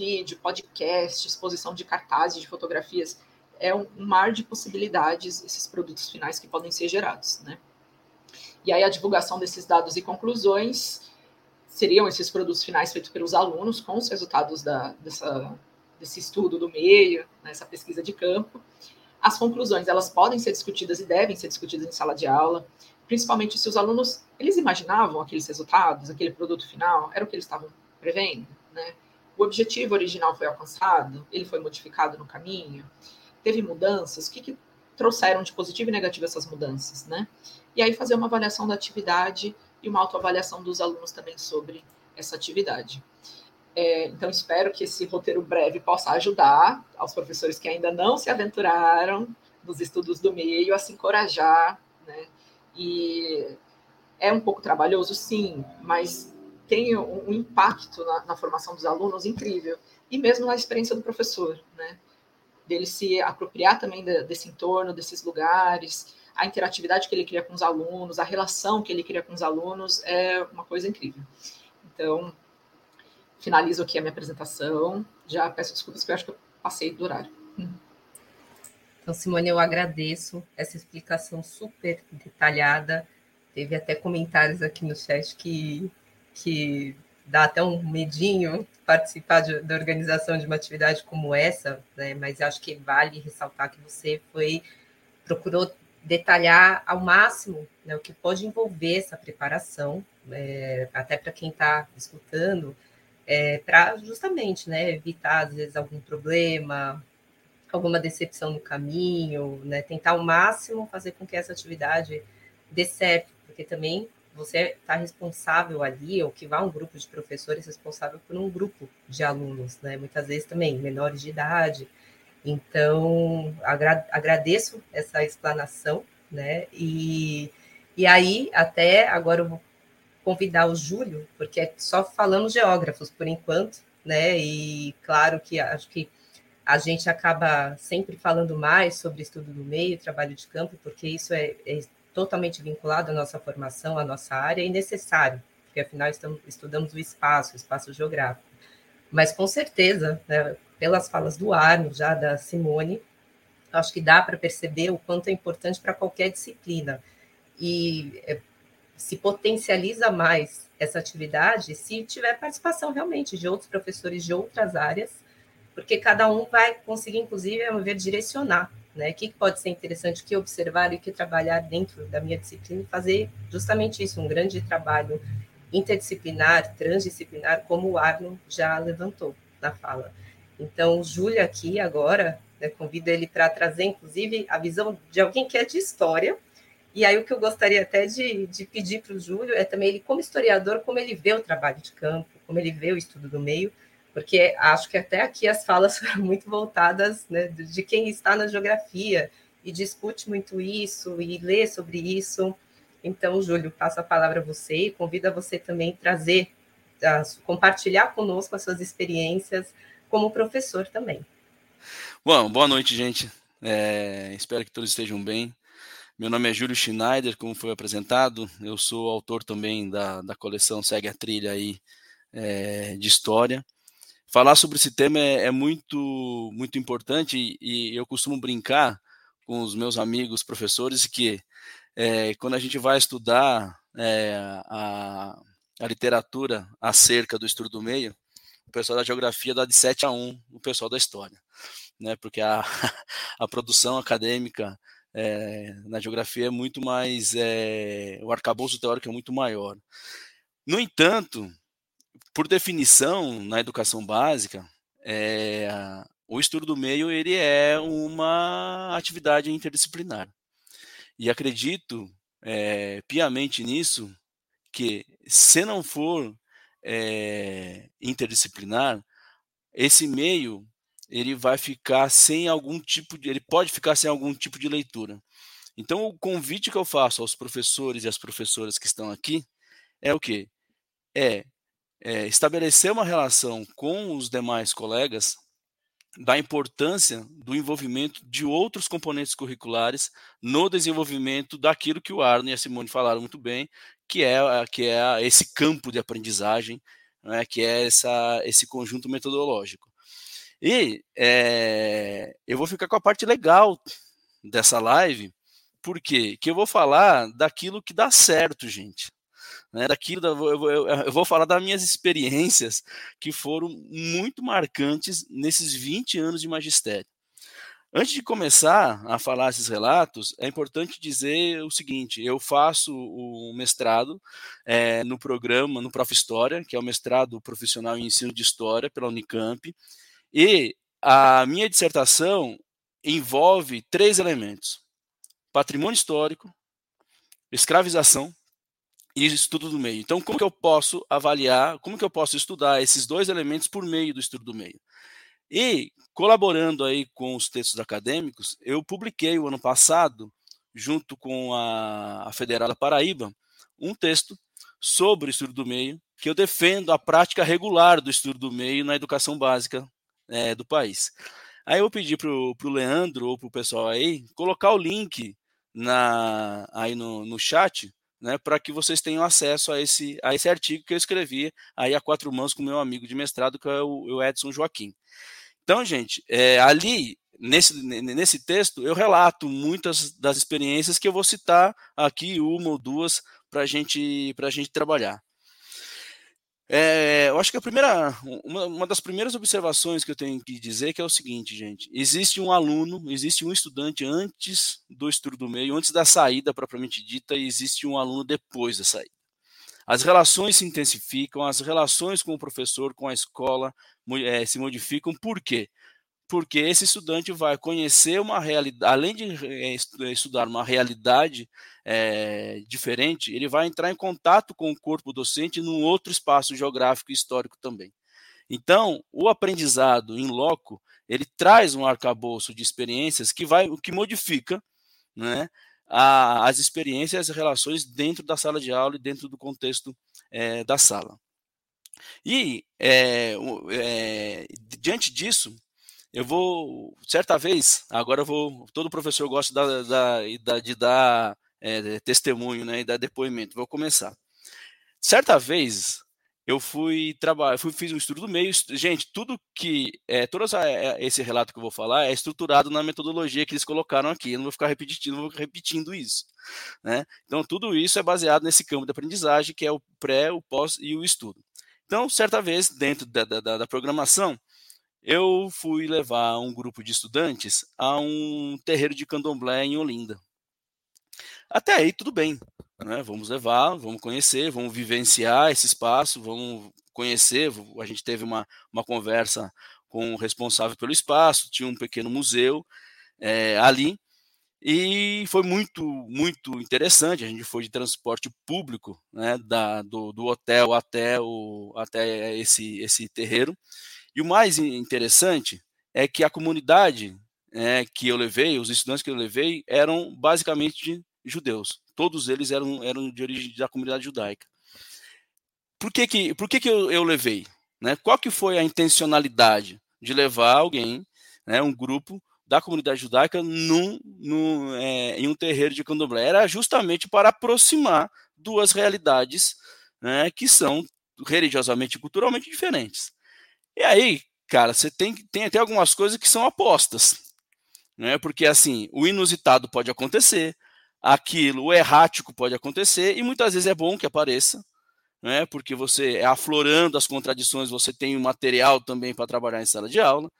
vídeo, podcast, exposição de cartazes, de fotografias. É um, mar de possibilidades esses produtos finais que podem ser gerados, né? E aí a divulgação desses dados e conclusões seriam esses produtos finais feitos pelos alunos com os resultados da, dessa desse estudo do meio, nessa né, pesquisa de campo. As conclusões, elas podem ser discutidas e devem ser discutidas em sala de aula, principalmente se os alunos, eles imaginavam aqueles resultados, aquele produto final, era o que eles estavam prevendo, né? O objetivo original foi alcançado, ele foi modificado no caminho, teve mudanças, o que, que trouxeram de positivo e negativo essas mudanças, né? E aí fazer uma avaliação da atividade e uma autoavaliação dos alunos também sobre essa atividade. É, então, espero que esse roteiro breve possa ajudar aos professores que ainda não se aventuraram nos estudos do meio a se encorajar, né? E é um pouco trabalhoso, sim, mas tem um, impacto na, na, formação dos alunos incrível, e mesmo na experiência do professor, né? Dele se apropriar também de, desse entorno, desses lugares, a interatividade que ele cria com os alunos, a relação que ele cria com os alunos é uma coisa incrível. Então, finalizo aqui a minha apresentação. Já peço desculpas, porque eu acho que eu passei do horário. Então, Simone, eu agradeço essa explicação super detalhada. Teve até comentários aqui no chat que, que dá até um medinho participar de, da organização de uma atividade como essa, né? Mas acho que vale ressaltar que você foi procurou detalhar ao máximo né, o que pode envolver essa preparação, é, até para quem está escutando, é, para justamente né, evitar, às vezes, algum problema, alguma decepção no caminho, né, tentar ao máximo fazer com que essa atividade dê certo, porque também você está responsável ali, ou que vá um grupo de professores responsável por um grupo de alunos, né? Muitas vezes também menores de idade. Então, agra agradeço essa explanação, né? E, e aí, até agora eu vou convidar o Júlio, porque só falamos geógrafos por enquanto, né? E claro que acho que a gente acaba sempre falando mais sobre estudo do meio, trabalho de campo, porque isso é, é totalmente vinculado à nossa formação, à nossa área, e necessário, porque afinal estamos, estudamos o espaço, o espaço geográfico. Mas com certeza, né, pelas falas do Arno, já da Simone, acho que dá para perceber o quanto é importante para qualquer disciplina. E é, se potencializa mais essa atividade se tiver participação realmente de outros professores de outras áreas, porque cada um vai conseguir, inclusive, a ver, direcionar né? O que pode ser interessante, que observar e que trabalhar dentro da minha disciplina e fazer justamente isso, um grande trabalho interdisciplinar, transdisciplinar, como o Arno já levantou na fala. Então, o Júlio aqui agora, né, convido ele para trazer, inclusive, a visão de alguém que é de história, e aí o que eu gostaria até de, de pedir para o Júlio é também ele, como historiador, como ele vê o trabalho de campo, como ele vê o estudo do meio, porque acho que até aqui as falas foram muito voltadas né, de quem está na geografia e discute muito isso e lê sobre isso. Então, Júlio, passo a palavra a você e convido a você também trazer, a, compartilhar conosco as suas experiências como professor também. Bom, boa noite, gente. É, espero que todos estejam bem. Meu nome é Júlio Schneider, como foi apresentado. Eu sou autor também da, da coleção Segue a Trilha aí, é, de História falar sobre esse tema é, é muito, muito importante e, eu costumo brincar com os meus amigos professores que é, quando a gente vai estudar é, a, a, literatura acerca do estudo do meio, o pessoal da geografia dá de 7 a 1 o pessoal da história, né? porque a, a produção acadêmica é, na geografia é muito mais, é, o arcabouço teórico é muito maior. No entanto, por definição, na educação básica, é, o estudo do meio ele é uma atividade interdisciplinar. E acredito é, piamente nisso, que se não for é, interdisciplinar, esse meio ele vai ficar sem algum tipo de, ele pode ficar sem algum tipo de leitura. Então o convite que eu faço aos professores e às professoras que estão aqui é o que? É é, estabelecer uma relação com os demais colegas da importância do envolvimento de outros componentes curriculares no desenvolvimento daquilo que o Arno e a Simone falaram muito bem, que é, que é esse campo de aprendizagem, né, que é essa, esse conjunto metodológico. E é, eu vou ficar com a parte legal dessa live, porque que eu vou falar daquilo que dá certo, gente né, daquilo, eu, eu, eu, vou falar das minhas experiências que foram muito marcantes nesses 20 anos de magistério. Antes de começar a falar esses relatos, é importante dizer o seguinte: eu faço o mestrado é, no programa, no Prof. História, que é o mestrado profissional em ensino de História pela Unicamp, e a minha dissertação envolve três elementos: patrimônio histórico, escravização e estudo do meio. Então, como que eu posso avaliar, como que eu posso estudar esses dois elementos por meio do estudo do meio? E, colaborando aí com os textos acadêmicos, eu publiquei o ano passado, junto com a, a Federal da Paraíba, um texto sobre o estudo do meio, que eu defendo a prática regular do estudo do meio na educação básica é, do país. Aí eu pedi para o Leandro ou para o pessoal aí colocar o link na, aí no, no chat né, para que vocês tenham acesso a esse, a esse artigo que eu escrevi aí a quatro mãos com meu amigo de mestrado, que é o, o Edson Joaquim. Então, gente, é, ali, nesse, nesse texto, eu relato muitas das experiências que eu vou citar aqui, uma ou duas, para gente, a gente trabalhar. É, eu acho que a primeira, uma, uma, das primeiras observações que eu tenho que dizer que é o seguinte, gente: existe um aluno, existe um estudante antes do estudo do meio, antes da saída propriamente dita, e existe um aluno depois da saída. As relações se intensificam, as relações com o professor, com a escola, é, se modificam. Por quê? Porque esse estudante vai conhecer uma realidade, além de é, estudar uma realidade é, diferente, ele vai entrar em contato com o corpo docente num outro espaço geográfico e histórico também. Então, o aprendizado em loco, ele traz um arcabouço de experiências que vai, que modifica, né, a, as experiências e as relações dentro da sala de aula e dentro do contexto é, da sala. E é, é, diante disso, eu vou, certa vez, agora eu vou, todo professor gosta da, da, da, de dar é, testemunho né, e dar depoimento, vou começar. Certa vez, eu fui trabalhar, fui, fiz um estudo do meio. Gente, tudo que. É, todo esse relato que eu vou falar é estruturado na metodologia que eles colocaram aqui. Eu não vou ficar repetindo, vou repetindo isso. Né? Então, tudo isso é baseado nesse campo de aprendizagem, que é o pré, o pós e o estudo. Então, certa vez, dentro da, da, da programação, eu fui levar um grupo de estudantes a um terreiro de candomblé em Olinda. Até aí, tudo bem. Né? Vamos levar, vamos conhecer, vamos vivenciar esse espaço, vamos conhecer. A gente teve uma, uma conversa com o responsável pelo espaço, tinha um pequeno museu é, ali, e foi muito, muito interessante. A gente foi de transporte público, né, da, do, do hotel até, o, até esse, esse terreiro. E o mais interessante é que a comunidade é, que eu levei, os estudantes que eu levei, eram basicamente judeus. Todos eles eram, eram de origem da comunidade judaica. Por que, que, por que, que eu, eu levei? Né? Qual que foi a intencionalidade de levar alguém, né, um grupo da comunidade judaica num, num, é, em um terreiro de candomblé? Era justamente para aproximar duas realidades né, que são religiosamente e culturalmente diferentes. E aí, cara, você tem, tem até algumas coisas que são apostas. Né? Porque assim, o inusitado pode acontecer, aquilo, o errático pode acontecer e muitas vezes é bom que apareça, né? Porque você é aflorando as contradições, você tem um material também para trabalhar em sala de aula.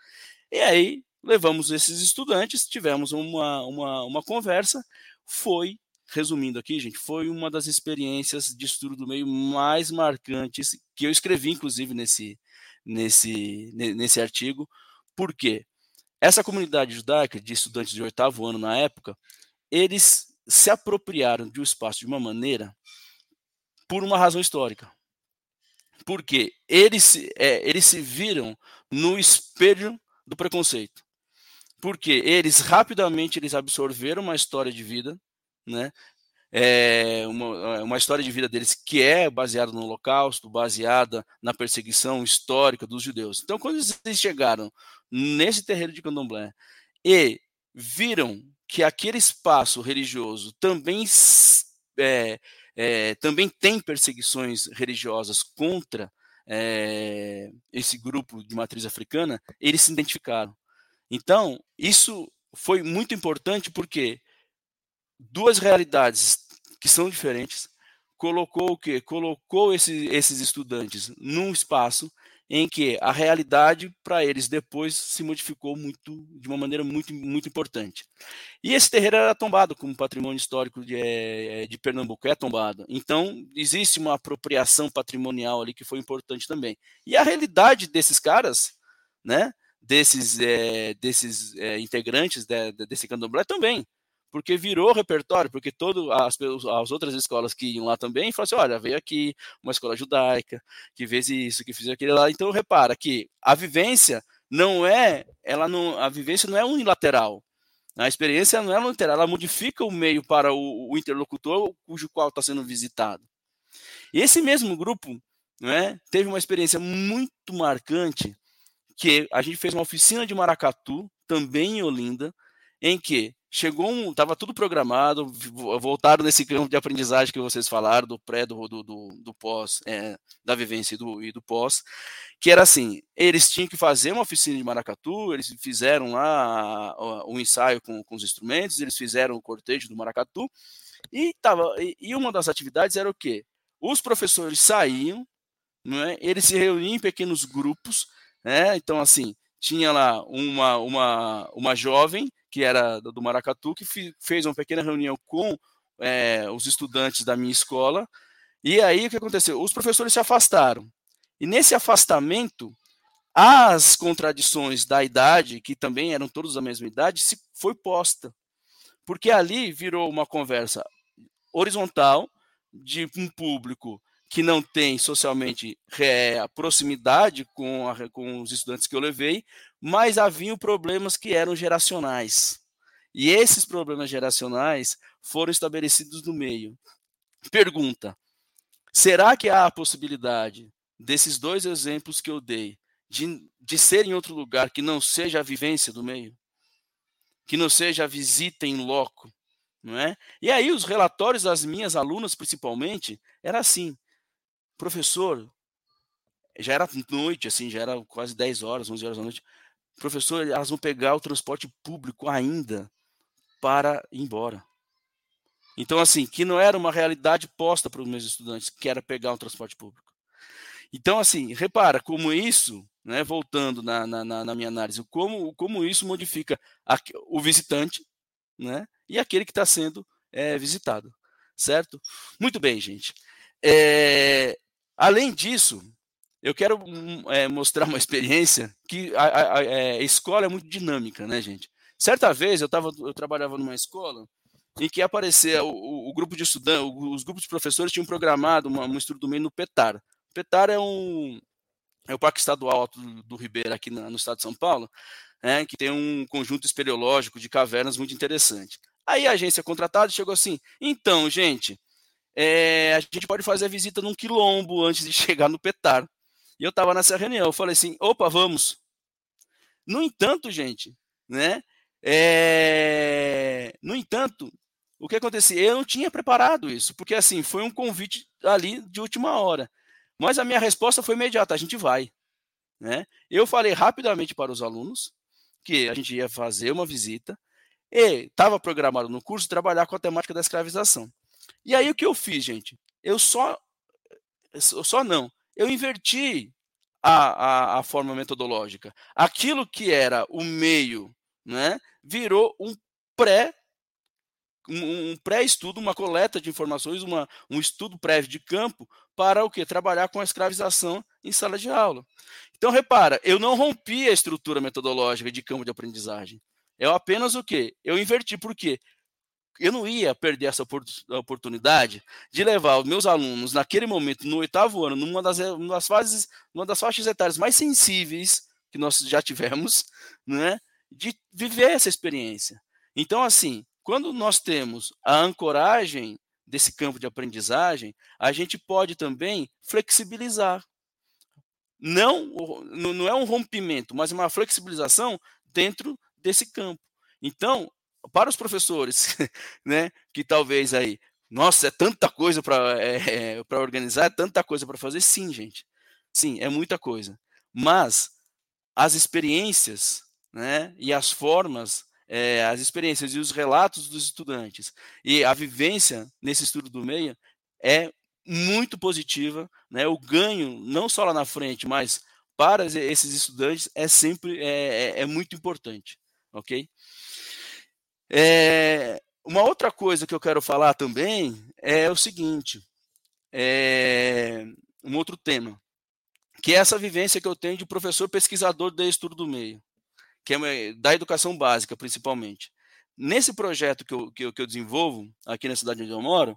E aí levamos esses estudantes, tivemos uma, uma, uma conversa, foi resumindo aqui, gente, foi uma das experiências de estudo do meio mais marcantes que eu escrevi, inclusive, nesse, nesse, nesse artigo. Por quê? Essa comunidade judaica de estudantes de oitavo ano na época, eles se apropriaram de um espaço de uma maneira por uma razão histórica. Porque eles, é, eles se viram no espelho do preconceito. Porque eles rapidamente eles absorveram uma história de vida, né? É uma, uma história de vida deles que é baseada no Holocausto, baseada na perseguição histórica dos judeus. Então, quando eles chegaram nesse terreiro de Candomblé e viram que aquele espaço religioso também, é, é, também tem perseguições religiosas contra é, esse grupo de matriz africana, eles se identificaram. Então, isso foi muito importante porque duas realidades que são diferentes colocou o quê? Colocou esse, esses estudantes num espaço em que a realidade para eles depois se modificou muito de uma maneira muito muito importante. E esse terreiro era tombado como patrimônio histórico de, é, de Pernambuco, é tombado. Então existe uma apropriação patrimonial ali que foi importante também. E a realidade desses caras, né, desses é, desses é, integrantes de, desse candomblé também porque virou repertório, porque as, as, outras escolas que iam lá também falaram assim, olha, veio aqui uma escola judaica, que fez isso, que fez aquilo lá. Então, repara que a vivência não é, ela não, a vivência não é unilateral. A experiência não é unilateral, ela modifica o meio para o, o interlocutor cujo qual está sendo visitado. E esse mesmo grupo né, teve uma experiência muito marcante, que a gente fez uma oficina de maracatu, também em Olinda, em que chegou um, estava tudo programado, voltaram nesse campo de aprendizagem que vocês falaram, do pré, do, do, do, pós, é, da vivência e do, e do pós, que era assim, eles tinham que fazer uma oficina de maracatu, eles fizeram lá o um ensaio com, com os instrumentos, eles fizeram o cortejo do maracatu, e, tava, e, uma das atividades era o quê? Os professores saíam, não é? Eles se reuniam em pequenos grupos, né? Então, assim, tinha lá uma, uma, uma jovem que era do Maracatu, que fez uma pequena reunião com é, os estudantes da minha escola. E aí o que aconteceu? Os professores se afastaram. E nesse afastamento, as contradições da idade, que também eram todos da mesma idade, se foi posta. Porque ali virou uma conversa horizontal de um público que não tem socialmente é, proximidade com, a, com os estudantes que eu levei, mas haviam problemas que eram geracionais. E esses problemas geracionais foram estabelecidos no meio. Pergunta: será que há a possibilidade desses dois exemplos que eu dei de, de ser em outro lugar que não seja a vivência do meio? Que não seja a visita em loco? Não é? E aí os relatórios das minhas alunas, principalmente, era assim: professor, já era noite, assim, já era quase 10 horas, 11 horas da noite. Professor, elas vão pegar o transporte público ainda para ir embora. Então, assim, que não era uma realidade posta para os meus estudantes, que era pegar um transporte público. Então, assim, repara como isso, né, voltando na, na, na minha análise, como, como isso modifica a, o visitante né, e aquele que está sendo é, visitado, certo? Muito bem, gente. É, Além disso, eu quero é, mostrar uma experiência que a, a, a, é, escola é muito dinâmica, né, gente? Certa vez eu, tava, eu trabalhava numa escola em que aparecia o, o, o grupo de estudantes, os grupos de professores tinham programado uma, um estudo do meio no PETAR. PETAR é um é o Parque Estadual Alto do, do Ribeira aqui na, no estado de São Paulo, né, que tem um conjunto espeleológico de cavernas muito interessante. Aí a agência contratada chegou assim: então, gente, é, a gente pode fazer a visita num quilombo antes de chegar no Petar. E eu estava nessa reunião, eu falei assim, opa, vamos. No entanto, gente, né? É... No entanto, o que aconteceu? Eu não tinha preparado isso, porque assim, foi um convite ali de última hora. Mas a minha resposta foi imediata, a gente vai. Né? Eu falei rapidamente para os alunos que a gente ia fazer uma visita e estava programado no curso trabalhar com a temática da escravização. E aí o que eu fiz, gente? Eu só, eu só não, eu inverti a, a, a forma metodológica. Aquilo que era o meio, né, virou um pré um, pré-estudo, uma coleta de informações, uma, um estudo prévio de campo para o que? Trabalhar com a escravização em sala de aula. Então, repara, eu não rompi a estrutura metodológica de campo de aprendizagem. Eu apenas o quê? Eu inverti. Por quê? Eu não ia perder essa oportunidade de levar os meus alunos naquele momento, no oitavo ano, numa das, uma das fases, uma das faixas etárias mais sensíveis que nós já tivemos, né, de viver essa experiência. Então, assim, quando nós temos a ancoragem desse campo de aprendizagem, a gente pode também flexibilizar. Não, não é um rompimento, mas uma flexibilização dentro desse campo. Então, para os professores, né, que talvez aí, nossa, é tanta coisa para é, é para organizar, é tanta coisa para fazer, sim, gente, sim, é muita coisa. Mas as experiências, né, e as formas, é, as experiências e os relatos dos estudantes e a vivência nesse estudo do meio é muito positiva, né? O ganho não só lá na frente, mas para esses estudantes é sempre é, é, é muito importante, ok? É, uma outra coisa que eu quero falar também é o seguinte: é, um outro tema, que é essa vivência que eu tenho de professor pesquisador de estudo do meio, que é da educação básica, principalmente. Nesse projeto que eu, que eu, que eu desenvolvo aqui na cidade onde eu moro,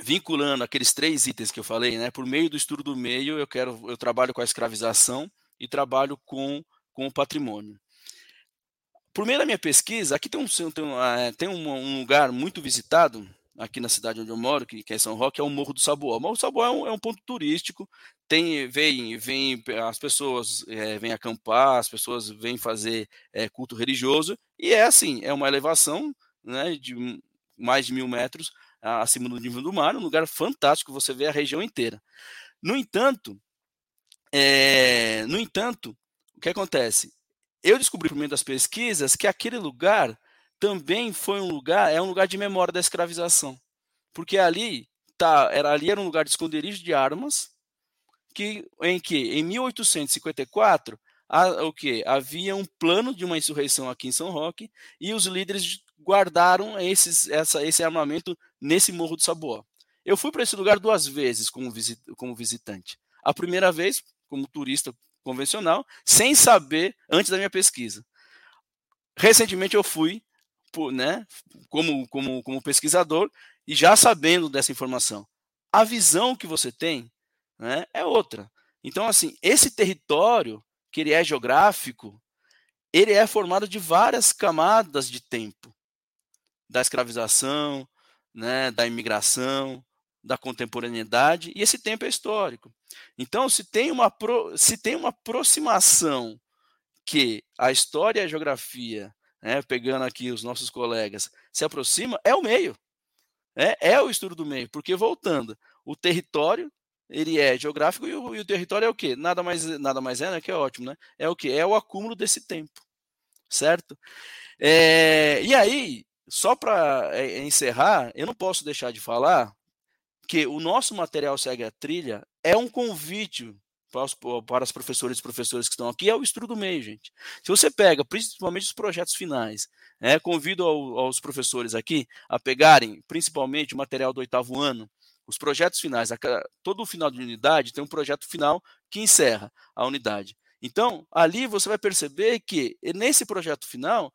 vinculando aqueles três itens que eu falei, né? Por meio do estudo do meio, eu quero, eu trabalho com a escravização e trabalho com, com o patrimônio. Por meio da minha pesquisa, aqui tem um, tem um, ah, tem um, lugar muito visitado, aqui na cidade onde eu moro, que, é São Roque, é o Morro do Saboá. O Morro do Saboá é um, é um ponto turístico, tem, vem, vem, as pessoas é, vêm acampar, as pessoas vêm fazer é, culto religioso, e é assim, é uma elevação né, de mais de mil metros acima do nível do mar, um lugar fantástico, você vê a região inteira. No entanto, é, no entanto, o que acontece? Eu descobri por meio das pesquisas que aquele lugar também foi um lugar, é um lugar de memória da escravização. Porque ali tá, era ali era um lugar de esconderijo de armas, que em que em 1854 a, o que havia um plano de uma insurreição aqui em São Roque e os líderes guardaram esses, essa, esse armamento nesse Morro do Saboó. Eu fui para esse lugar duas vezes como, visit, como visitante. A primeira vez como turista convencional, sem saber antes da minha pesquisa. Recentemente eu fui, né, como, como, como pesquisador e já sabendo dessa informação. A visão que você tem né, é outra. Então, assim, esse território, que ele é geográfico, ele é formado de várias camadas de tempo. Da escravização, né, da imigração, da contemporaneidade, e esse tempo é histórico. Então, se tem uma, se tem uma aproximação que a história e a geografia, né, pegando aqui os nossos colegas, se aproxima, é o meio. É, é o estudo do meio, porque voltando, o território ele é geográfico e o, e o, território é o quê? Nada mais, nada mais é, né? Que é ótimo, né? É o quê? É o acúmulo desse tempo, certo? É, e aí, só para é, encerrar, eu não posso deixar de falar que o nosso material segue a trilha é um convite para os, para professores e professores que estão aqui, é o estudo do meio, gente. Se você pega, principalmente os projetos finais, é, convido ao, aos professores aqui a pegarem, principalmente o material do oitavo ano, os projetos finais, a, todo final de unidade tem um projeto final que encerra a unidade. Então, ali você vai perceber que nesse projeto final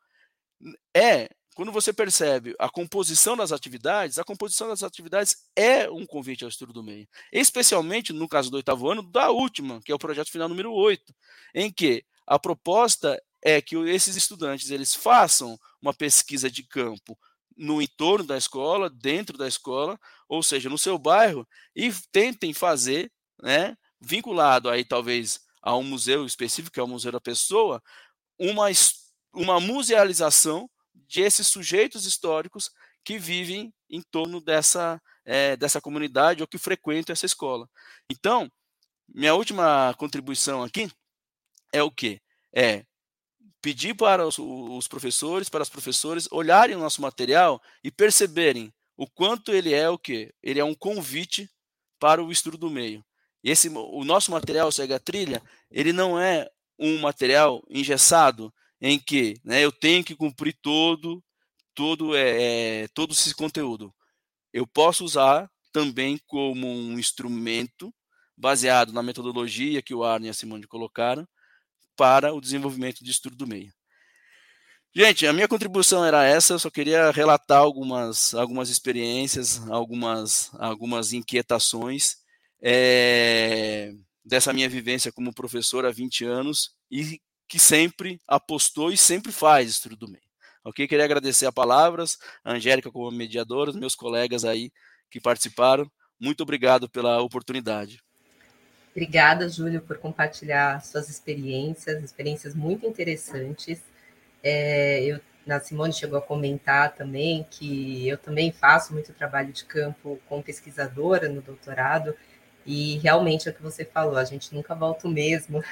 é quando você percebe a composição das atividades, a composição das atividades é um convite ao estudo do meio. Especialmente no caso do oitavo ano, da última, que é o projeto final número 8, em que a proposta é que esses estudantes eles façam uma pesquisa de campo no entorno da escola, dentro da escola, ou seja, no seu bairro, e tentem fazer, né, vinculado aí talvez a um museu específico, que é o Museu da Pessoa, uma, uma musealização de esses sujeitos históricos que vivem em torno dessa, é, dessa comunidade ou que frequentam essa escola. Então, minha última contribuição aqui é o que? É pedir para os, os, professores, para as professores olharem o nosso material e perceberem o quanto ele é o que? Ele é um convite para o estudo do meio. Esse, o nosso material segue a trilha, ele não é um material engessado, em que né, eu tenho que cumprir todo, todo, é, todo esse conteúdo. Eu posso usar também como um instrumento baseado na metodologia que o Arne e a Simone colocaram para o desenvolvimento de estudo do meio. Gente, a minha contribuição era essa, eu só queria relatar algumas, algumas experiências, algumas, algumas inquietações é, dessa minha vivência como professor há 20 anos e que sempre apostou e sempre faz estudo do meio. Ok? Queria agradecer a palavras, a Angélica como mediadora, os meus colegas aí que participaram. Muito obrigado pela oportunidade. Obrigada, Júlio, por compartilhar suas experiências, experiências muito interessantes. É, eu, a Simone chegou a comentar também que eu também faço muito trabalho de campo como pesquisadora no doutorado, e realmente é o que você falou, a gente nunca volta o mesmo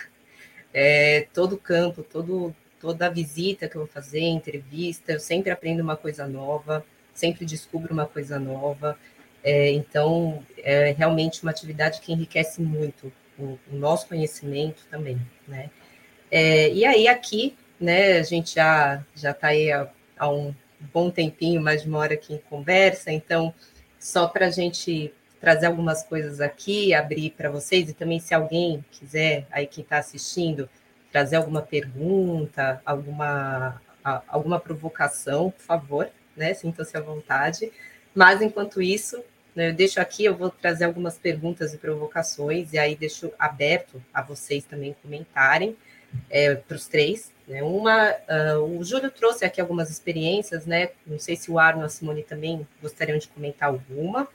é, todo campo, todo, toda visita que eu vou fazer, entrevista, eu sempre aprendo uma coisa nova, sempre descubro uma coisa nova. É, então, é realmente uma atividade que enriquece muito o, o nosso conhecimento também, né? É, e aí, aqui, né, a gente já já está aí há, há, um bom tempinho, mais de uma hora aqui em conversa, então, só para a gente trazer algumas coisas aqui, abrir para vocês, e também se alguém quiser, aí quem está assistindo, trazer alguma pergunta, alguma, alguma provocação, por favor, né? Sintam-se à vontade. Mas enquanto isso, né, eu deixo aqui, eu vou trazer algumas perguntas e provocações, e aí deixo aberto a vocês também comentarem é, para os três. Né? Uma, uh, o Júlio trouxe aqui algumas experiências, né? Não sei se o Arno e a Simone também gostariam de comentar alguma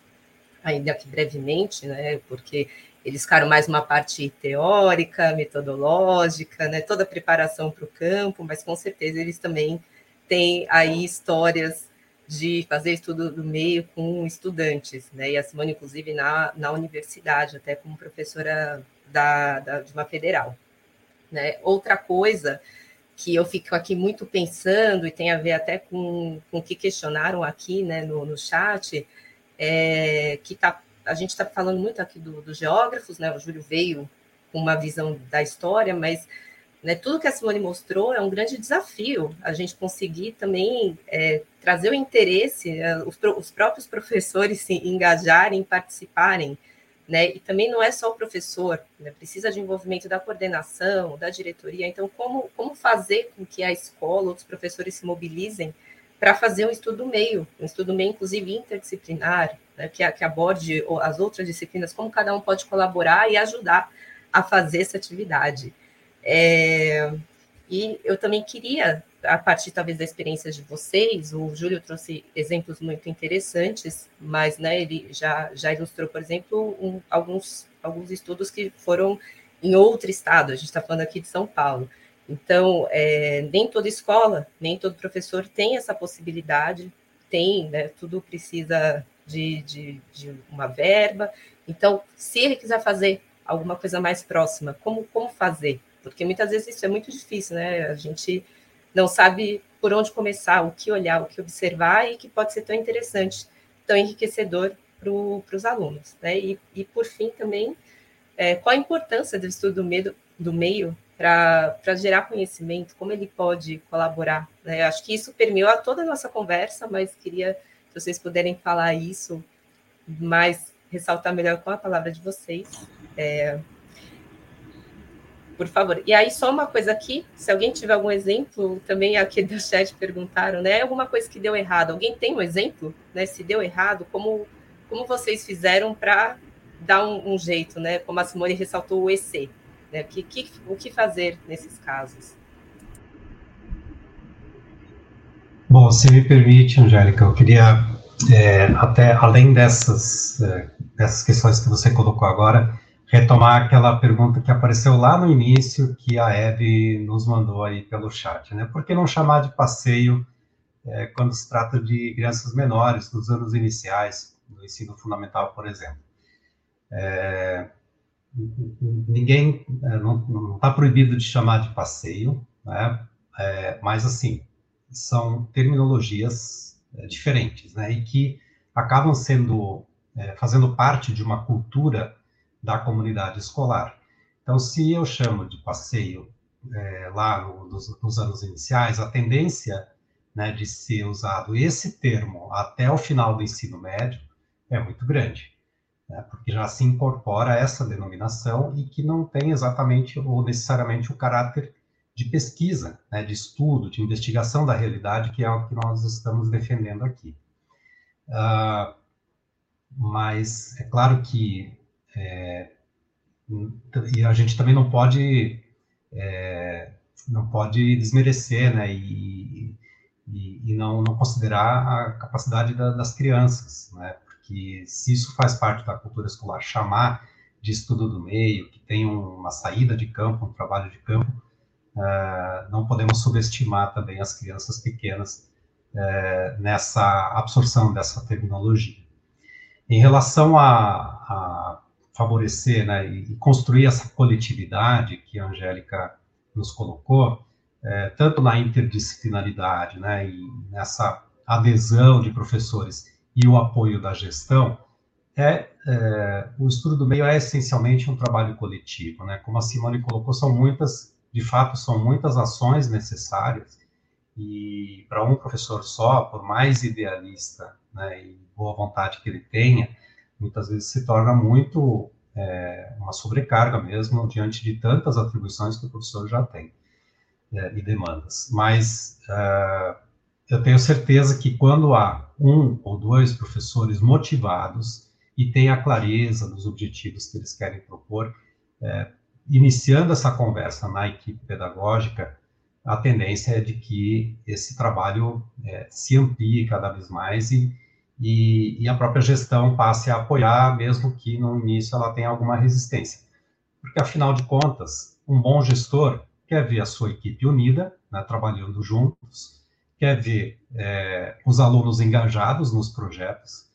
ainda que brevemente, né, porque eles ficaram mais uma parte teórica, metodológica, né, toda a preparação para o campo, mas com certeza eles também têm aí histórias de fazer estudo do meio com estudantes, né, e a Simone, inclusive, na, na universidade, até como professora da, da, de uma federal. Né. Outra coisa que eu fico aqui muito pensando, e tem a ver até com, com o que questionaram aqui né, no, no chat, é, que está a gente está falando muito aqui dos do geógrafos, né? O Júlio veio com uma visão da história, mas né, tudo que a Simone mostrou é um grande desafio, a gente conseguir também é, trazer o interesse, é, os, os, próprios professores se engajarem, participarem, né? E também não é só o professor, né, precisa de envolvimento da coordenação, da diretoria. Então, como, como fazer com que a escola, outros professores se mobilizem para fazer um estudo meio, um estudo meio, inclusive interdisciplinar, né, que, que aborde as outras disciplinas, como cada um pode colaborar e ajudar a fazer essa atividade. É, e eu também queria, a partir talvez da experiência de vocês, o Júlio trouxe exemplos muito interessantes, mas né, ele já, já ilustrou, por exemplo, um, alguns, alguns estudos que foram em outro estado, a gente está falando aqui de São Paulo. Então, é, nem toda escola, nem todo professor tem essa possibilidade, tem, né, tudo precisa de, de, de, uma verba. Então, se ele quiser fazer alguma coisa mais próxima, como, como fazer? Porque muitas vezes isso é muito difícil, né? A gente não sabe por onde começar, o que olhar, o que observar, e que pode ser tão interessante, tão enriquecedor para os alunos. Né? E, e, por fim, também, é, qual a importância do estudo do, do meio para gerar conhecimento, como ele pode colaborar. Né? Acho que isso permeou a toda a nossa conversa, mas queria que vocês puderem falar isso, mais ressaltar melhor com a palavra de vocês. É, por favor. E aí, só uma coisa aqui, se alguém tiver algum exemplo, também aqui do chat perguntaram, né? Alguma coisa que deu errado. Alguém tem um exemplo, né? Se deu errado, como, como vocês fizeram para dar um, um, jeito, né? Como a Simone ressaltou o EC. Né? Que, que, o que fazer nesses casos? Bom, se me permite, Angélica, eu queria, é, até além dessas, é, dessas questões que você colocou agora, retomar aquela pergunta que apareceu lá no início, que a Eve nos mandou aí pelo chat, né? Por que não chamar de passeio é, quando se trata de crianças menores, dos anos iniciais, do ensino fundamental, por exemplo? É, ninguém é, não está proibido de chamar de passeio, né? É, mas assim são terminologias é, diferentes, né? E que acabam sendo é, fazendo parte de uma cultura da comunidade escolar. Então, se eu chamo de passeio é, lá no, nos, nos, anos iniciais, a tendência né, de ser usado esse termo até o final do ensino médio é muito grande né, porque já se incorpora essa denominação e que não tem exatamente ou necessariamente o caráter de pesquisa, né, de estudo, de investigação da realidade, que é o que nós estamos defendendo aqui. Uh, mas é claro que é, e a gente também não pode é, não pode desmerecer, né, e, e, e não, não, considerar a capacidade da, das crianças, né, que se isso faz parte da cultura escolar, chamar de estudo do meio, que tem uma saída de campo, um trabalho de campo, uh, não podemos subestimar também as crianças pequenas uh, nessa absorção dessa terminologia. Em relação a, a favorecer né, e construir essa coletividade que a Angélica nos colocou, é, tanto na interdisciplinaridade, né, e nessa adesão de professores e o apoio da gestão, é, é, o estudo do meio é essencialmente um trabalho coletivo, né? Como a Simone colocou, são muitas, de fato, são muitas ações necessárias e para um professor só, por mais idealista né, e boa vontade que ele tenha, muitas vezes se torna muito é, uma sobrecarga mesmo diante de tantas atribuições que o professor já tem é, e demandas. Mas é, eu tenho certeza que quando há um ou dois professores motivados e têm a clareza dos objetivos que eles querem propor, é, iniciando essa conversa na equipe pedagógica, a tendência é de que esse trabalho é, se amplie cada vez mais e, e, e, a própria gestão passe a apoiar, mesmo que no início ela tenha alguma resistência. Porque, afinal de contas, um bom gestor quer ver a sua equipe unida, né, trabalhando juntos, quer ver é, os alunos engajados nos projetos,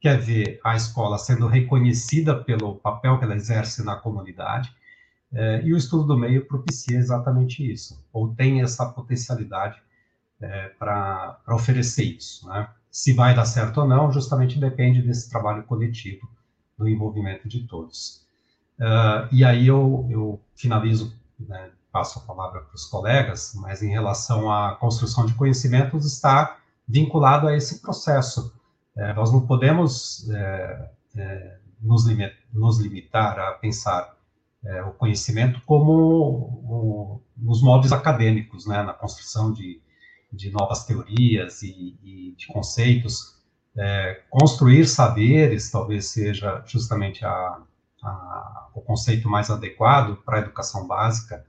quer ver a escola sendo reconhecida pelo papel que ela exerce na comunidade, é, e o estudo do meio propicia exatamente isso, ou tem essa potencialidade é, para oferecer isso. Né? Se vai dar certo ou não, justamente depende desse trabalho coletivo do envolvimento de todos. Uh, e aí eu, eu finalizo, né, passo a palavra para os colegas, mas em relação à construção de conhecimentos está vinculado a esse processo. É, nós não podemos é, é, nos, nos, limitar a pensar é, o conhecimento como o, nos moldes acadêmicos, né, na construção de, de novas teorias e, e de conceitos. É, construir saberes talvez seja justamente a, a, o conceito mais adequado para a educação básica,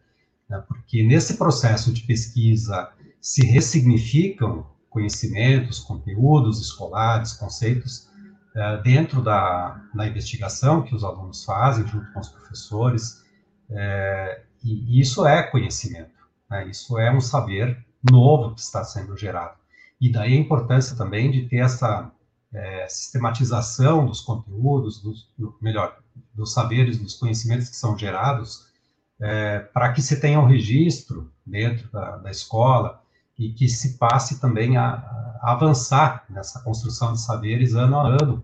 né, porque nesse processo de pesquisa se ressignificam conhecimentos, conteúdos escolares, conceitos é, dentro da, da investigação que os alunos fazem junto com os professores, é, e isso é conhecimento, né, isso é um saber novo que está sendo gerado. E daí a importância também de ter essa é, sistematização dos conteúdos, dos, melhor, dos saberes, dos conhecimentos que são gerados, é, para que se tenha um registro dentro da, da, escola e que se passe também a, a, avançar nessa construção de saberes ano a ano,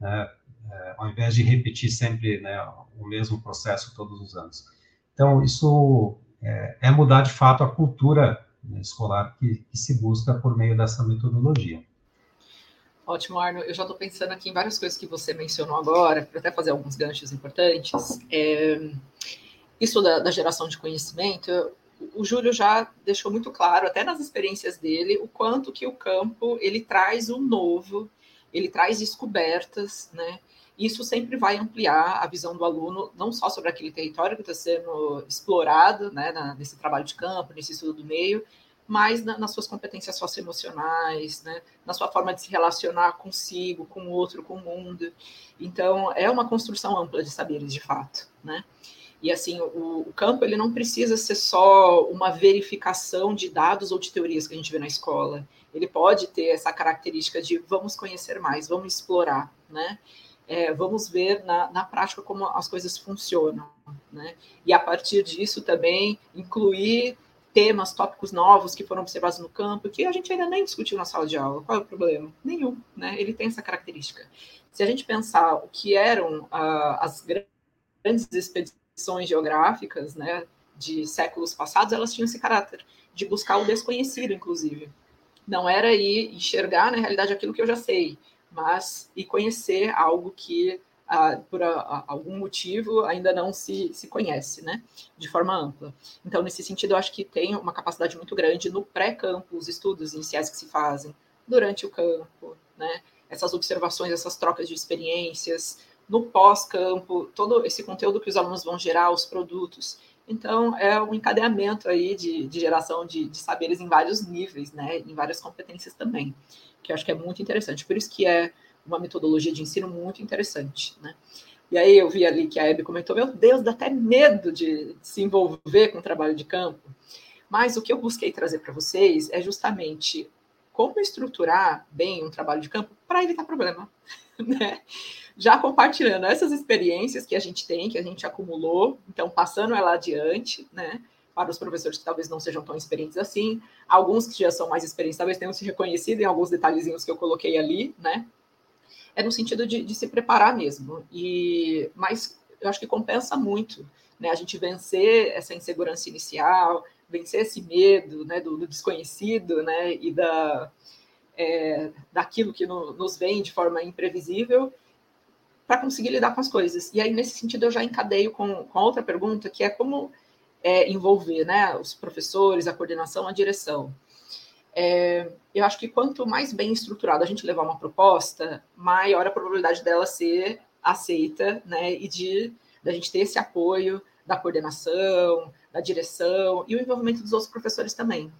né, é, ao invés de repetir sempre né, o mesmo processo todos os anos. Então, isso é, é mudar de fato a cultura né, escolar que, que se busca por meio dessa metodologia. Ótimo, Arno. Eu já estou pensando aqui em várias coisas que você mencionou agora, para até fazer alguns ganchos importantes. É, isso da, da, geração de conhecimento, o Júlio já deixou muito claro, até nas experiências dele, o quanto que o campo ele traz o um novo, ele traz descobertas, né? Isso sempre vai ampliar a visão do aluno, não só sobre aquele território que está sendo explorado, né, na, nesse trabalho de campo, nesse estudo do meio, mas na, nas suas competências socioemocionais, né, na sua forma de se relacionar consigo, com o outro, com o mundo. Então, é uma construção ampla de saberes, de fato, né? E assim, o, o, campo ele não precisa ser só uma verificação de dados ou de teorias que a gente vê na escola. Ele pode ter essa característica de vamos conhecer mais, vamos explorar, né? É, vamos ver na, na prática como as coisas funcionam, né? E a partir disso também incluir temas, tópicos novos que foram observados no campo, que a gente ainda nem discutiu na sala de aula. Qual é o problema? Nenhum, né? Ele tem essa característica. Se a gente pensar o que eram ah, as grandes expedições geográficas, né, de séculos passados, elas tinham esse caráter de buscar o desconhecido, inclusive. Não era ir enxergar na realidade aquilo que eu já sei, mas e conhecer algo que ah, por a, algum motivo ainda não se, se conhece, né, de forma ampla. Então, nesse sentido, eu acho que tem uma capacidade muito grande no pré-campo, os estudos iniciais que se fazem, durante o campo, né, essas observações, essas trocas de experiências, no pós-campo, todo esse conteúdo que os alunos vão gerar, os produtos. Então, é um encadeamento aí de, de geração de, de saberes em vários níveis, né, em várias competências também, que eu acho que é muito interessante. Por isso que é uma metodologia de ensino muito interessante, né? E aí eu vi ali que a Hebe comentou, meu Deus, dá até medo de, se envolver com o trabalho de campo. Mas o que eu busquei trazer para vocês é justamente como estruturar bem um trabalho de campo para evitar problema, né? Já compartilhando essas experiências que a gente tem, que a gente acumulou, então passando ela adiante, né? Para os professores que talvez não sejam tão experientes assim, alguns que já são mais experientes talvez tenham se reconhecido em alguns detalhezinhos que eu coloquei ali, né? é no sentido de, de se preparar mesmo. E mas eu acho que compensa muito, né? A gente vencer essa insegurança inicial, vencer esse medo, né, do, do desconhecido, né, e da é, daquilo que no, nos vem de forma imprevisível, para conseguir lidar com as coisas. E aí nesse sentido eu já encadeio com, com outra pergunta que é como é, envolver, né, os professores, a coordenação, a direção. É, eu acho que quanto mais bem estruturado a gente levar uma proposta, maior a probabilidade dela ser aceita, né? E de da gente ter esse apoio da coordenação, da direção e o envolvimento dos outros professores também.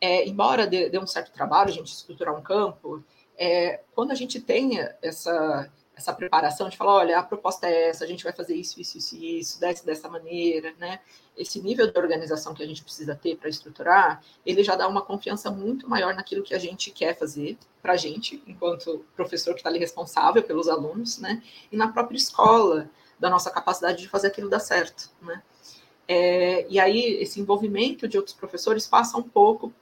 É, embora dê, dê, um certo trabalho a gente estruturar um campo, é, quando a gente tem essa essa preparação de falar, olha, a proposta é essa, a gente vai fazer isso, isso, isso, isso, dessa, dessa maneira, né? Esse nível de organização que a gente precisa ter para estruturar, ele já dá uma confiança muito maior naquilo que a gente quer fazer para a gente, enquanto professor que está ali responsável pelos alunos, né? E na própria escola, da nossa capacidade de fazer aquilo dar certo, né? É, e aí, esse envolvimento de outros professores passa um pouco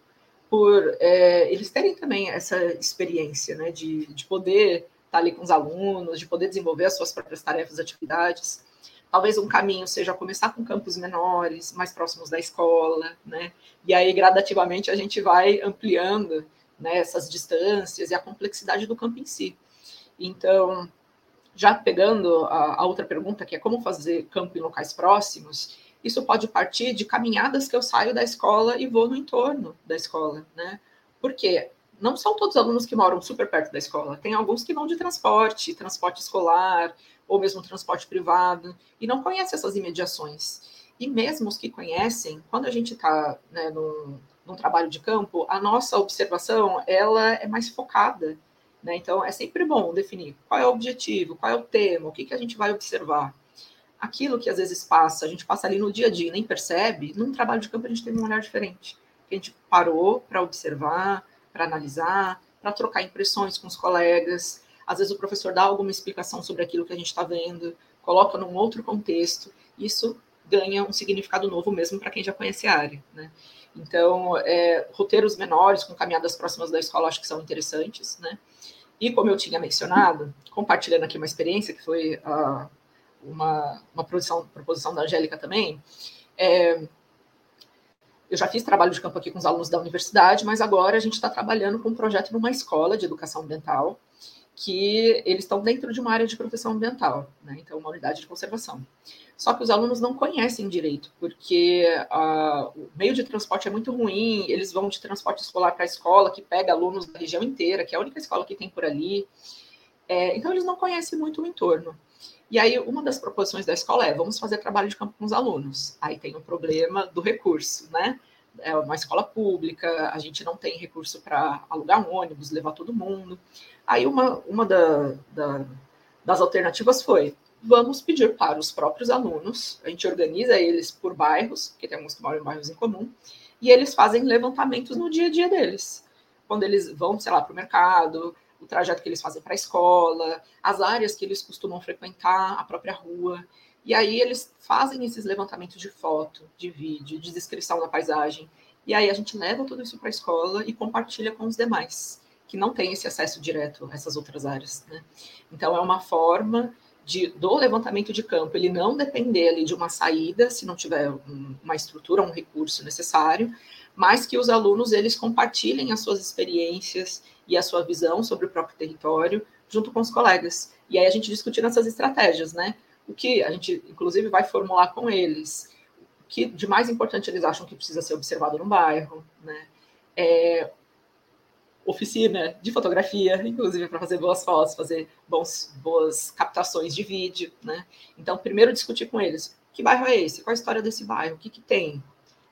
por é, eles terem também essa experiência, né? De, de poder estar ali com os alunos, de poder desenvolver as suas próprias tarefas atividades. Talvez um caminho seja começar com campos menores, mais próximos da escola, né? E aí, gradativamente, a gente vai ampliando né, essas distâncias e a complexidade do campo em si. Então, já pegando a, a, outra pergunta, que é como fazer campo em locais próximos, isso pode partir de caminhadas que eu saio da escola e vou no entorno da escola, né? Porque não são todos os alunos que moram super perto da escola, tem alguns que vão de transporte, transporte escolar, ou mesmo transporte privado, e não conhecem essas imediações. E mesmo os que conhecem, quando a gente está né, num, num, trabalho de campo, a nossa observação ela é mais focada. Né? Então, é sempre bom definir qual é o objetivo, qual é o tema, o que, que a gente vai observar. Aquilo que às vezes passa, a gente passa ali no dia a dia e nem percebe, num trabalho de campo a gente tem um olhar diferente. A gente parou para observar, para analisar, para trocar impressões com os colegas. Às vezes o professor dá alguma explicação sobre aquilo que a gente está vendo, coloca num outro contexto. Isso ganha um significado novo mesmo para quem já conhece a área. Né? Então, é, roteiros menores com caminhadas próximas da escola acho que são interessantes. Né? E como eu tinha mencionado, compartilhando aqui uma experiência que foi uh, uma, uma proposição, proposição da Angélica também, é, eu já fiz trabalho de campo aqui com os alunos da universidade, mas agora a gente está trabalhando com um projeto numa escola de educação ambiental, que eles estão dentro de uma área de proteção ambiental, né? então uma unidade de conservação. Só que os alunos não conhecem direito, porque uh, o meio de transporte é muito ruim, eles vão de transporte escolar para a escola, que pega alunos da região inteira, que é a única escola que tem por ali. É, então, eles não conhecem muito o entorno. E aí, uma das proposições da escola é: vamos fazer trabalho de campo com os alunos. Aí tem o problema do recurso, né? É uma escola pública, a gente não tem recurso para alugar um ônibus, levar todo mundo. Aí, uma, uma da, da, das alternativas foi: vamos pedir para os próprios alunos, a gente organiza eles por bairros, porque tem alguns que moram em bairros em comum, e eles fazem levantamentos no dia a dia deles. Quando eles vão, sei lá, para o mercado, o trajeto que eles fazem para a escola, as áreas que eles costumam frequentar, a própria rua. E aí eles fazem esses levantamentos de foto, de vídeo, de descrição da paisagem. E aí a gente leva tudo isso para a escola e compartilha com os demais, que não têm esse acesso direto a essas outras áreas. Né? Então é uma forma de, do levantamento de campo, ele não depender ali de uma saída, se não tiver um, uma estrutura, um recurso necessário, mas que os alunos eles compartilhem as suas experiências e a sua visão sobre o próprio território junto com os colegas. E aí a gente discutindo essas estratégias, né? O que a gente, inclusive, vai formular com eles. O que de mais importante eles acham que precisa ser observado no bairro, né? É, oficina de fotografia, inclusive para fazer boas fotos, fazer bons, boas captações de vídeo, né? Então, primeiro discutir com eles que bairro é esse, qual a história desse bairro, o que, que tem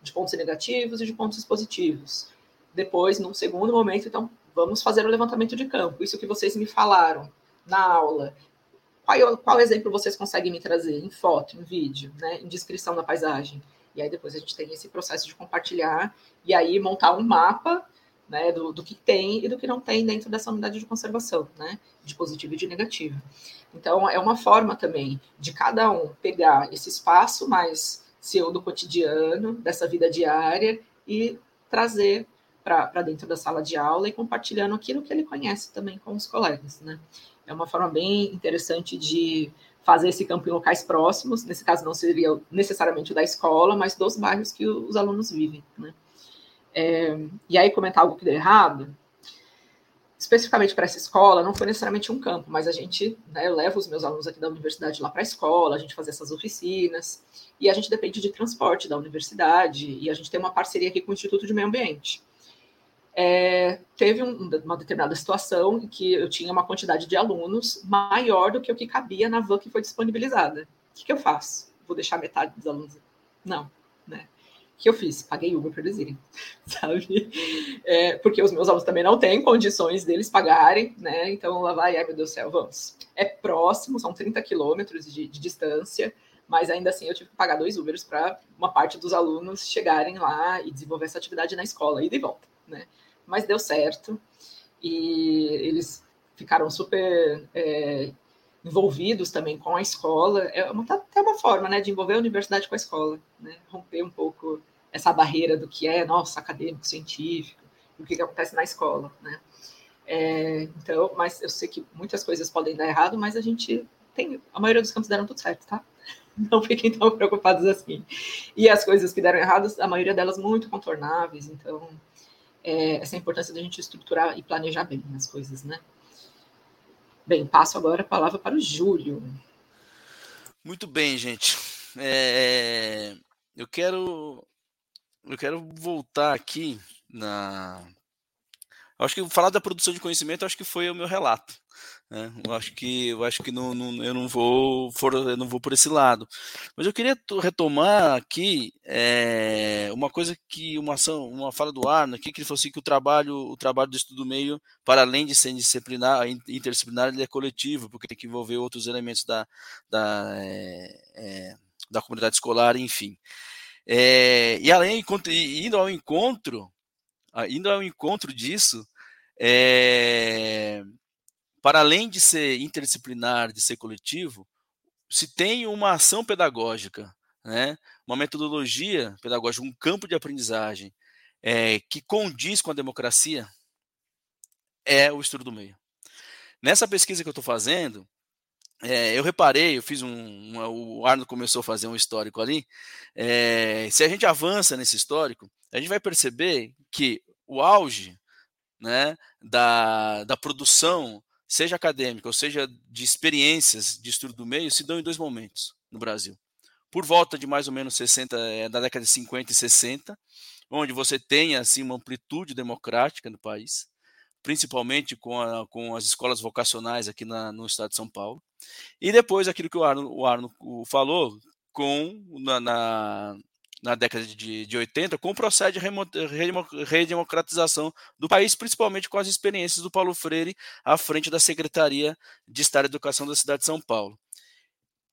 de pontos negativos e de pontos positivos. Depois, num segundo momento, então, vamos fazer o levantamento de campo. Isso que vocês me falaram na aula. Qual, qual exemplo vocês conseguem me trazer em foto, em vídeo, né, em descrição da paisagem? E aí depois a gente tem esse processo de compartilhar e aí montar um mapa né, do, do, que tem e do que não tem dentro dessa unidade de conservação, né, de positivo e de negativo. Então, é uma forma também de cada um pegar esse espaço mais seu do cotidiano, dessa vida diária, e trazer para dentro da sala de aula e compartilhando aquilo que ele conhece também com os colegas, né? É uma forma bem interessante de fazer esse campo em locais próximos, nesse caso não seria necessariamente o da escola, mas dos bairros que os alunos vivem, né? É, e aí comentar algo que deu errado, especificamente para essa escola, não foi necessariamente um campo, mas a gente, né, eu levo os meus alunos aqui da universidade lá para a escola, a gente faz essas oficinas, e a gente depende de transporte da universidade, e a gente tem uma parceria aqui com o Instituto de Meio Ambiente. É, teve um, uma determinada situação em que eu tinha uma quantidade de alunos maior do que o que cabia na van que foi disponibilizada. O que, que eu faço? Vou deixar metade dos alunos? Não, né? O que eu fiz? Paguei Uber para eles irem, sabe? É, porque os meus alunos também não têm condições deles pagarem, né? Então lá vai, ai meu Deus do céu, vamos. É próximo, são 30 quilômetros de, de distância, mas ainda assim eu tive que pagar dois Ubers para uma parte dos alunos chegarem lá e desenvolver essa atividade na escola, ida e volta, né? Mas deu certo. E eles ficaram super é, envolvidos também com a escola. É uma, até uma forma né, de envolver a universidade com a escola, né? romper um pouco essa barreira do que é, nossa, acadêmico, científico, o que, que acontece na escola. Né? É, então, mas eu sei que muitas coisas podem dar errado, mas a gente tem. A maioria dos campos deram tudo certo, tá? Não fiquem tão preocupados assim. E as coisas que deram errado, a maioria delas muito contornáveis, então é, essa importância da gente estruturar e planejar bem as coisas, né? Bem, passo agora a palavra para o Júlio. Muito bem, gente. É, eu quero eu quero voltar aqui na acho que falar da produção de conhecimento acho que foi o meu relato né? eu acho que eu acho que não, não, eu não vou for, eu não vou por esse lado mas eu queria retomar aqui é, uma coisa que uma ação uma fala do Arno aqui que ele falou assim que o trabalho o trabalho do estudo meio para além de ser disciplinar interdisciplinar ele é coletivo porque tem que envolver outros elementos da, da é, é, da comunidade escolar enfim e além indo ao encontro indo ao encontro disso, é, para além de ser interdisciplinar, de ser coletivo, se tem uma ação pedagógica, né, uma metodologia pedagógica, um campo de aprendizagem é, que condiz com a democracia, é o estudo do meio. Nessa pesquisa que eu estou fazendo, é, eu reparei, eu fiz um, O Arno começou a fazer um histórico ali. É, se a gente avança nesse histórico, a gente vai perceber que o auge né, da, da produção, seja acadêmica ou seja de experiências de estudo do meio, se dão em dois momentos no Brasil. Por volta de mais ou menos 60, é, da década de 50 e 60, onde você tem assim, uma amplitude democrática no país, principalmente com, a, com as escolas vocacionais aqui na, no estado de São Paulo. E depois aquilo que o Arno, o Arno falou, com na, na, na década de, de 80 com o processo de redemocratização do país, principalmente com as experiências do Paulo Freire à frente da Secretaria de Estado e Educação da cidade de São Paulo.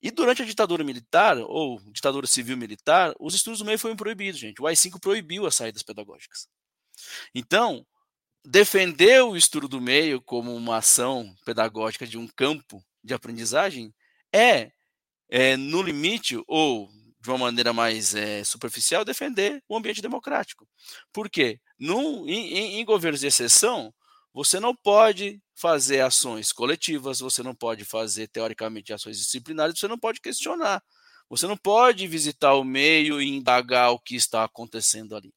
E durante a ditadura militar, ou ditadura civil-militar, os estudos do meio foram proibidos, gente. O AI-5 proibiu as saídas pedagógicas. Então, defender o estudo do meio como uma ação pedagógica de um campo de aprendizagem é, é no limite, ou de uma maneira mais é, superficial, defender o ambiente democrático. Por quê? Num, em, em governos de exceção, você não pode fazer ações coletivas, você não pode fazer, teoricamente, ações disciplinares, você não pode questionar. Você não pode visitar o meio e indagar o que está acontecendo ali.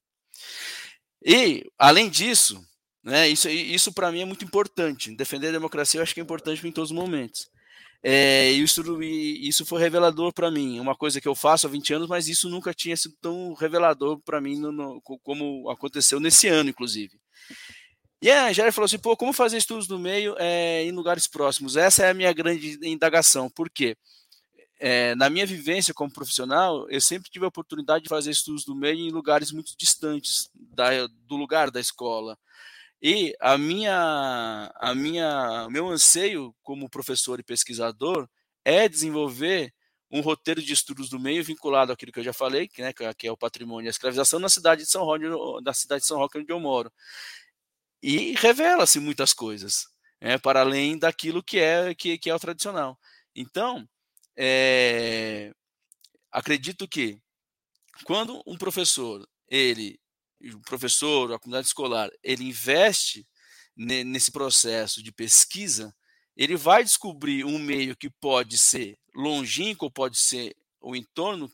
E, além disso, né, isso, isso para mim é muito importante. Defender a democracia eu acho que é importante em todos os momentos. É, e isso, isso foi revelador para mim. Uma coisa que eu faço há 20 anos, mas isso nunca tinha sido tão revelador para mim no, no, como aconteceu nesse ano, inclusive. E a Angélica falou assim: pô, como fazer estudos no meio é, em lugares próximos? Essa é a minha grande indagação. Por quê? É, na minha vivência como profissional, eu sempre tive a oportunidade de fazer estudos do meio em lugares muito distantes da, do lugar da escola. E a minha, a minha, meu anseio como professor e pesquisador é desenvolver um roteiro de estudos do meio vinculado àquilo que eu já falei, que, né, que é o patrimônio e a escravização na cidade de São Roque, da cidade de São Roque onde eu moro. E revela-se muitas coisas, né, para além daquilo que é que, que é o tradicional. Então, é, acredito que quando um professor ele o professor, a comunidade escolar, ele investe nesse processo de pesquisa, ele vai descobrir um meio que pode ser longínquo, pode ser o entorno,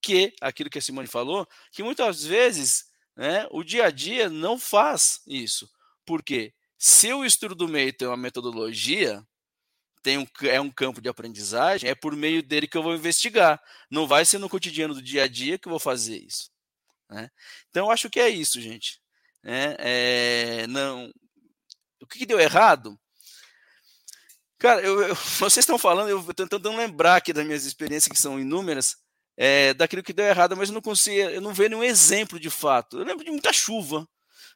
que, aquilo que a Simone falou, que muitas vezes né, o dia a dia não faz isso. Porque se o estudo do meio tem uma metodologia, tem um, é um campo de aprendizagem, é por meio dele que eu vou investigar. Não vai ser no cotidiano do dia a dia que eu vou fazer isso. Né? Então, acho que é isso, gente. É, é, não, o que, que, deu errado? Cara, eu, eu, vocês estão falando, eu estou tentando lembrar aqui das minhas experiências, que são inúmeras, é, daquilo que deu errado, mas eu não consigo, eu não vejo nenhum exemplo de fato. Eu lembro de muita chuva,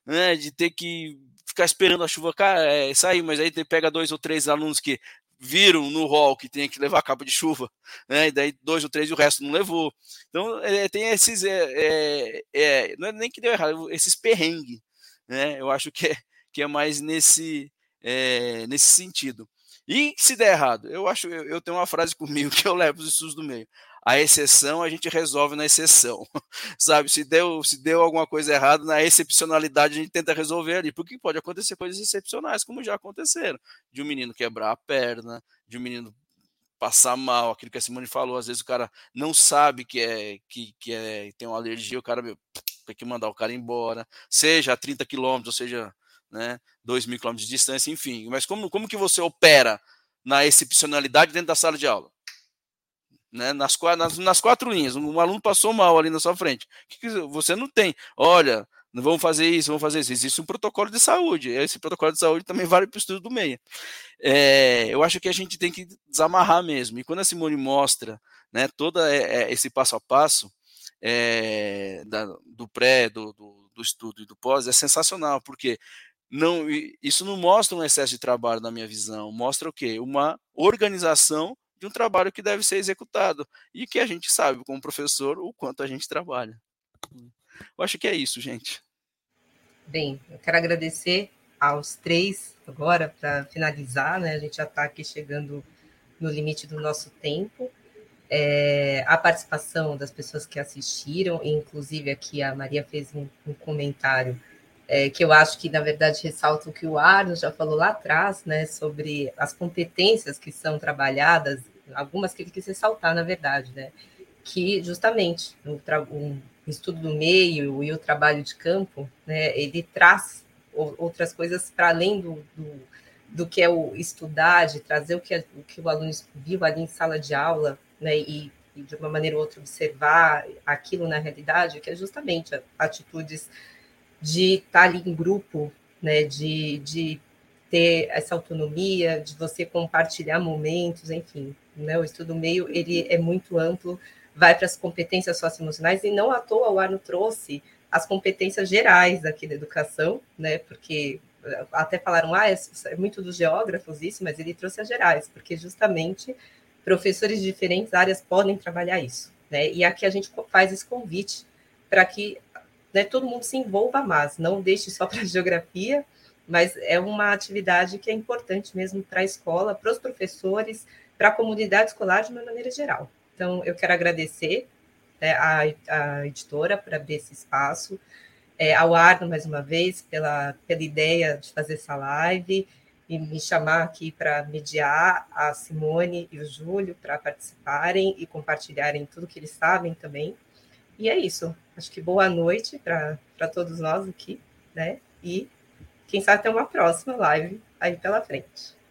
né, de ter que ficar esperando a chuva é, sair, mas aí pega dois ou três alunos que viram no hall que tinha que levar capa de chuva, né? E daí dois ou três e o resto não levou. Então é, tem esses, é, é, é, não é nem que deu errado, esses perrengues, né? Eu acho que é, que é mais nesse, é, nesse sentido. E se der errado, eu acho, eu, eu tenho uma frase comigo que eu levo os estudos do meio. A exceção a gente resolve na exceção, sabe? Se deu, se deu alguma coisa errada, na excepcionalidade a gente tenta resolver ali, porque pode acontecer coisas excepcionais, como já aconteceram, de um menino quebrar a perna, de um menino passar mal, aquilo que a Simone falou, às vezes o cara não sabe que é que, que é tem uma alergia, o cara meu, tem que mandar o cara embora, seja a 30 quilômetros, seja, né, 2 mil quilômetros de distância, enfim. Mas como, como que você opera na excepcionalidade dentro da sala de aula? Né, nas, nas, nas quatro linhas, um aluno passou mal ali na sua frente. Você não tem, olha, não vamos fazer isso, vamos fazer isso. Existe um protocolo de saúde. Esse protocolo de saúde também vale para o estudo do meia. É, eu acho que a gente tem que desamarrar mesmo. E quando a Simone mostra né, todo é, é, esse passo a passo é, da, do pré, do, do, do, estudo e do pós, é sensacional, porque não, isso não mostra um excesso de trabalho na minha visão, mostra o quê? Uma organização de um trabalho que deve ser executado e que a gente sabe, como professor, o quanto a gente trabalha. Eu acho que é isso, gente. Bem, eu quero agradecer aos três agora para finalizar, né? A gente já está aqui chegando no limite do nosso tempo. É, a participação das pessoas que assistiram, inclusive aqui a Maria fez um, um comentário é, que eu acho que, na verdade, ressalta o que o Arno já falou lá atrás, né, sobre as competências que são trabalhadas, algumas que ele quis ressaltar, na verdade, né, que justamente um estudo do meio e o trabalho de campo, né, ele traz outras coisas para além do, do, do, que é o estudar, de trazer o que, é, o que o aluno viu ali em sala de aula, né, e, e de uma maneira ou outra observar aquilo na realidade, que é justamente atitudes de estar tá ali em grupo, né, de, de ter essa autonomia, de você compartilhar momentos, enfim, né, o estudo meio ele é muito amplo vai para as competências socioemocionais, e não à toa o Arno trouxe as competências gerais aqui da educação, né? Porque eh, até falaram, ah, é, é muito dos geógrafos isso, mas ele trouxe as gerais, porque justamente professores de diferentes áreas podem trabalhar isso, né? E aqui a gente faz esse convite para que né, todo mundo se envolva mais, não deixe só para geografia, mas é uma atividade que é importante mesmo para a escola, para os professores, para a comunidade escolar de uma maneira geral. Então, eu quero agradecer né, a, a, editora por abrir esse espaço, é, ao Arno, mais uma vez, pela, pela ideia de fazer essa live e me chamar aqui para mediar a Simone e o Júlio para participarem e compartilharem tudo que eles sabem também. E é isso. Acho que boa noite para todos nós aqui, né? E quem sabe até uma próxima live aí pela frente.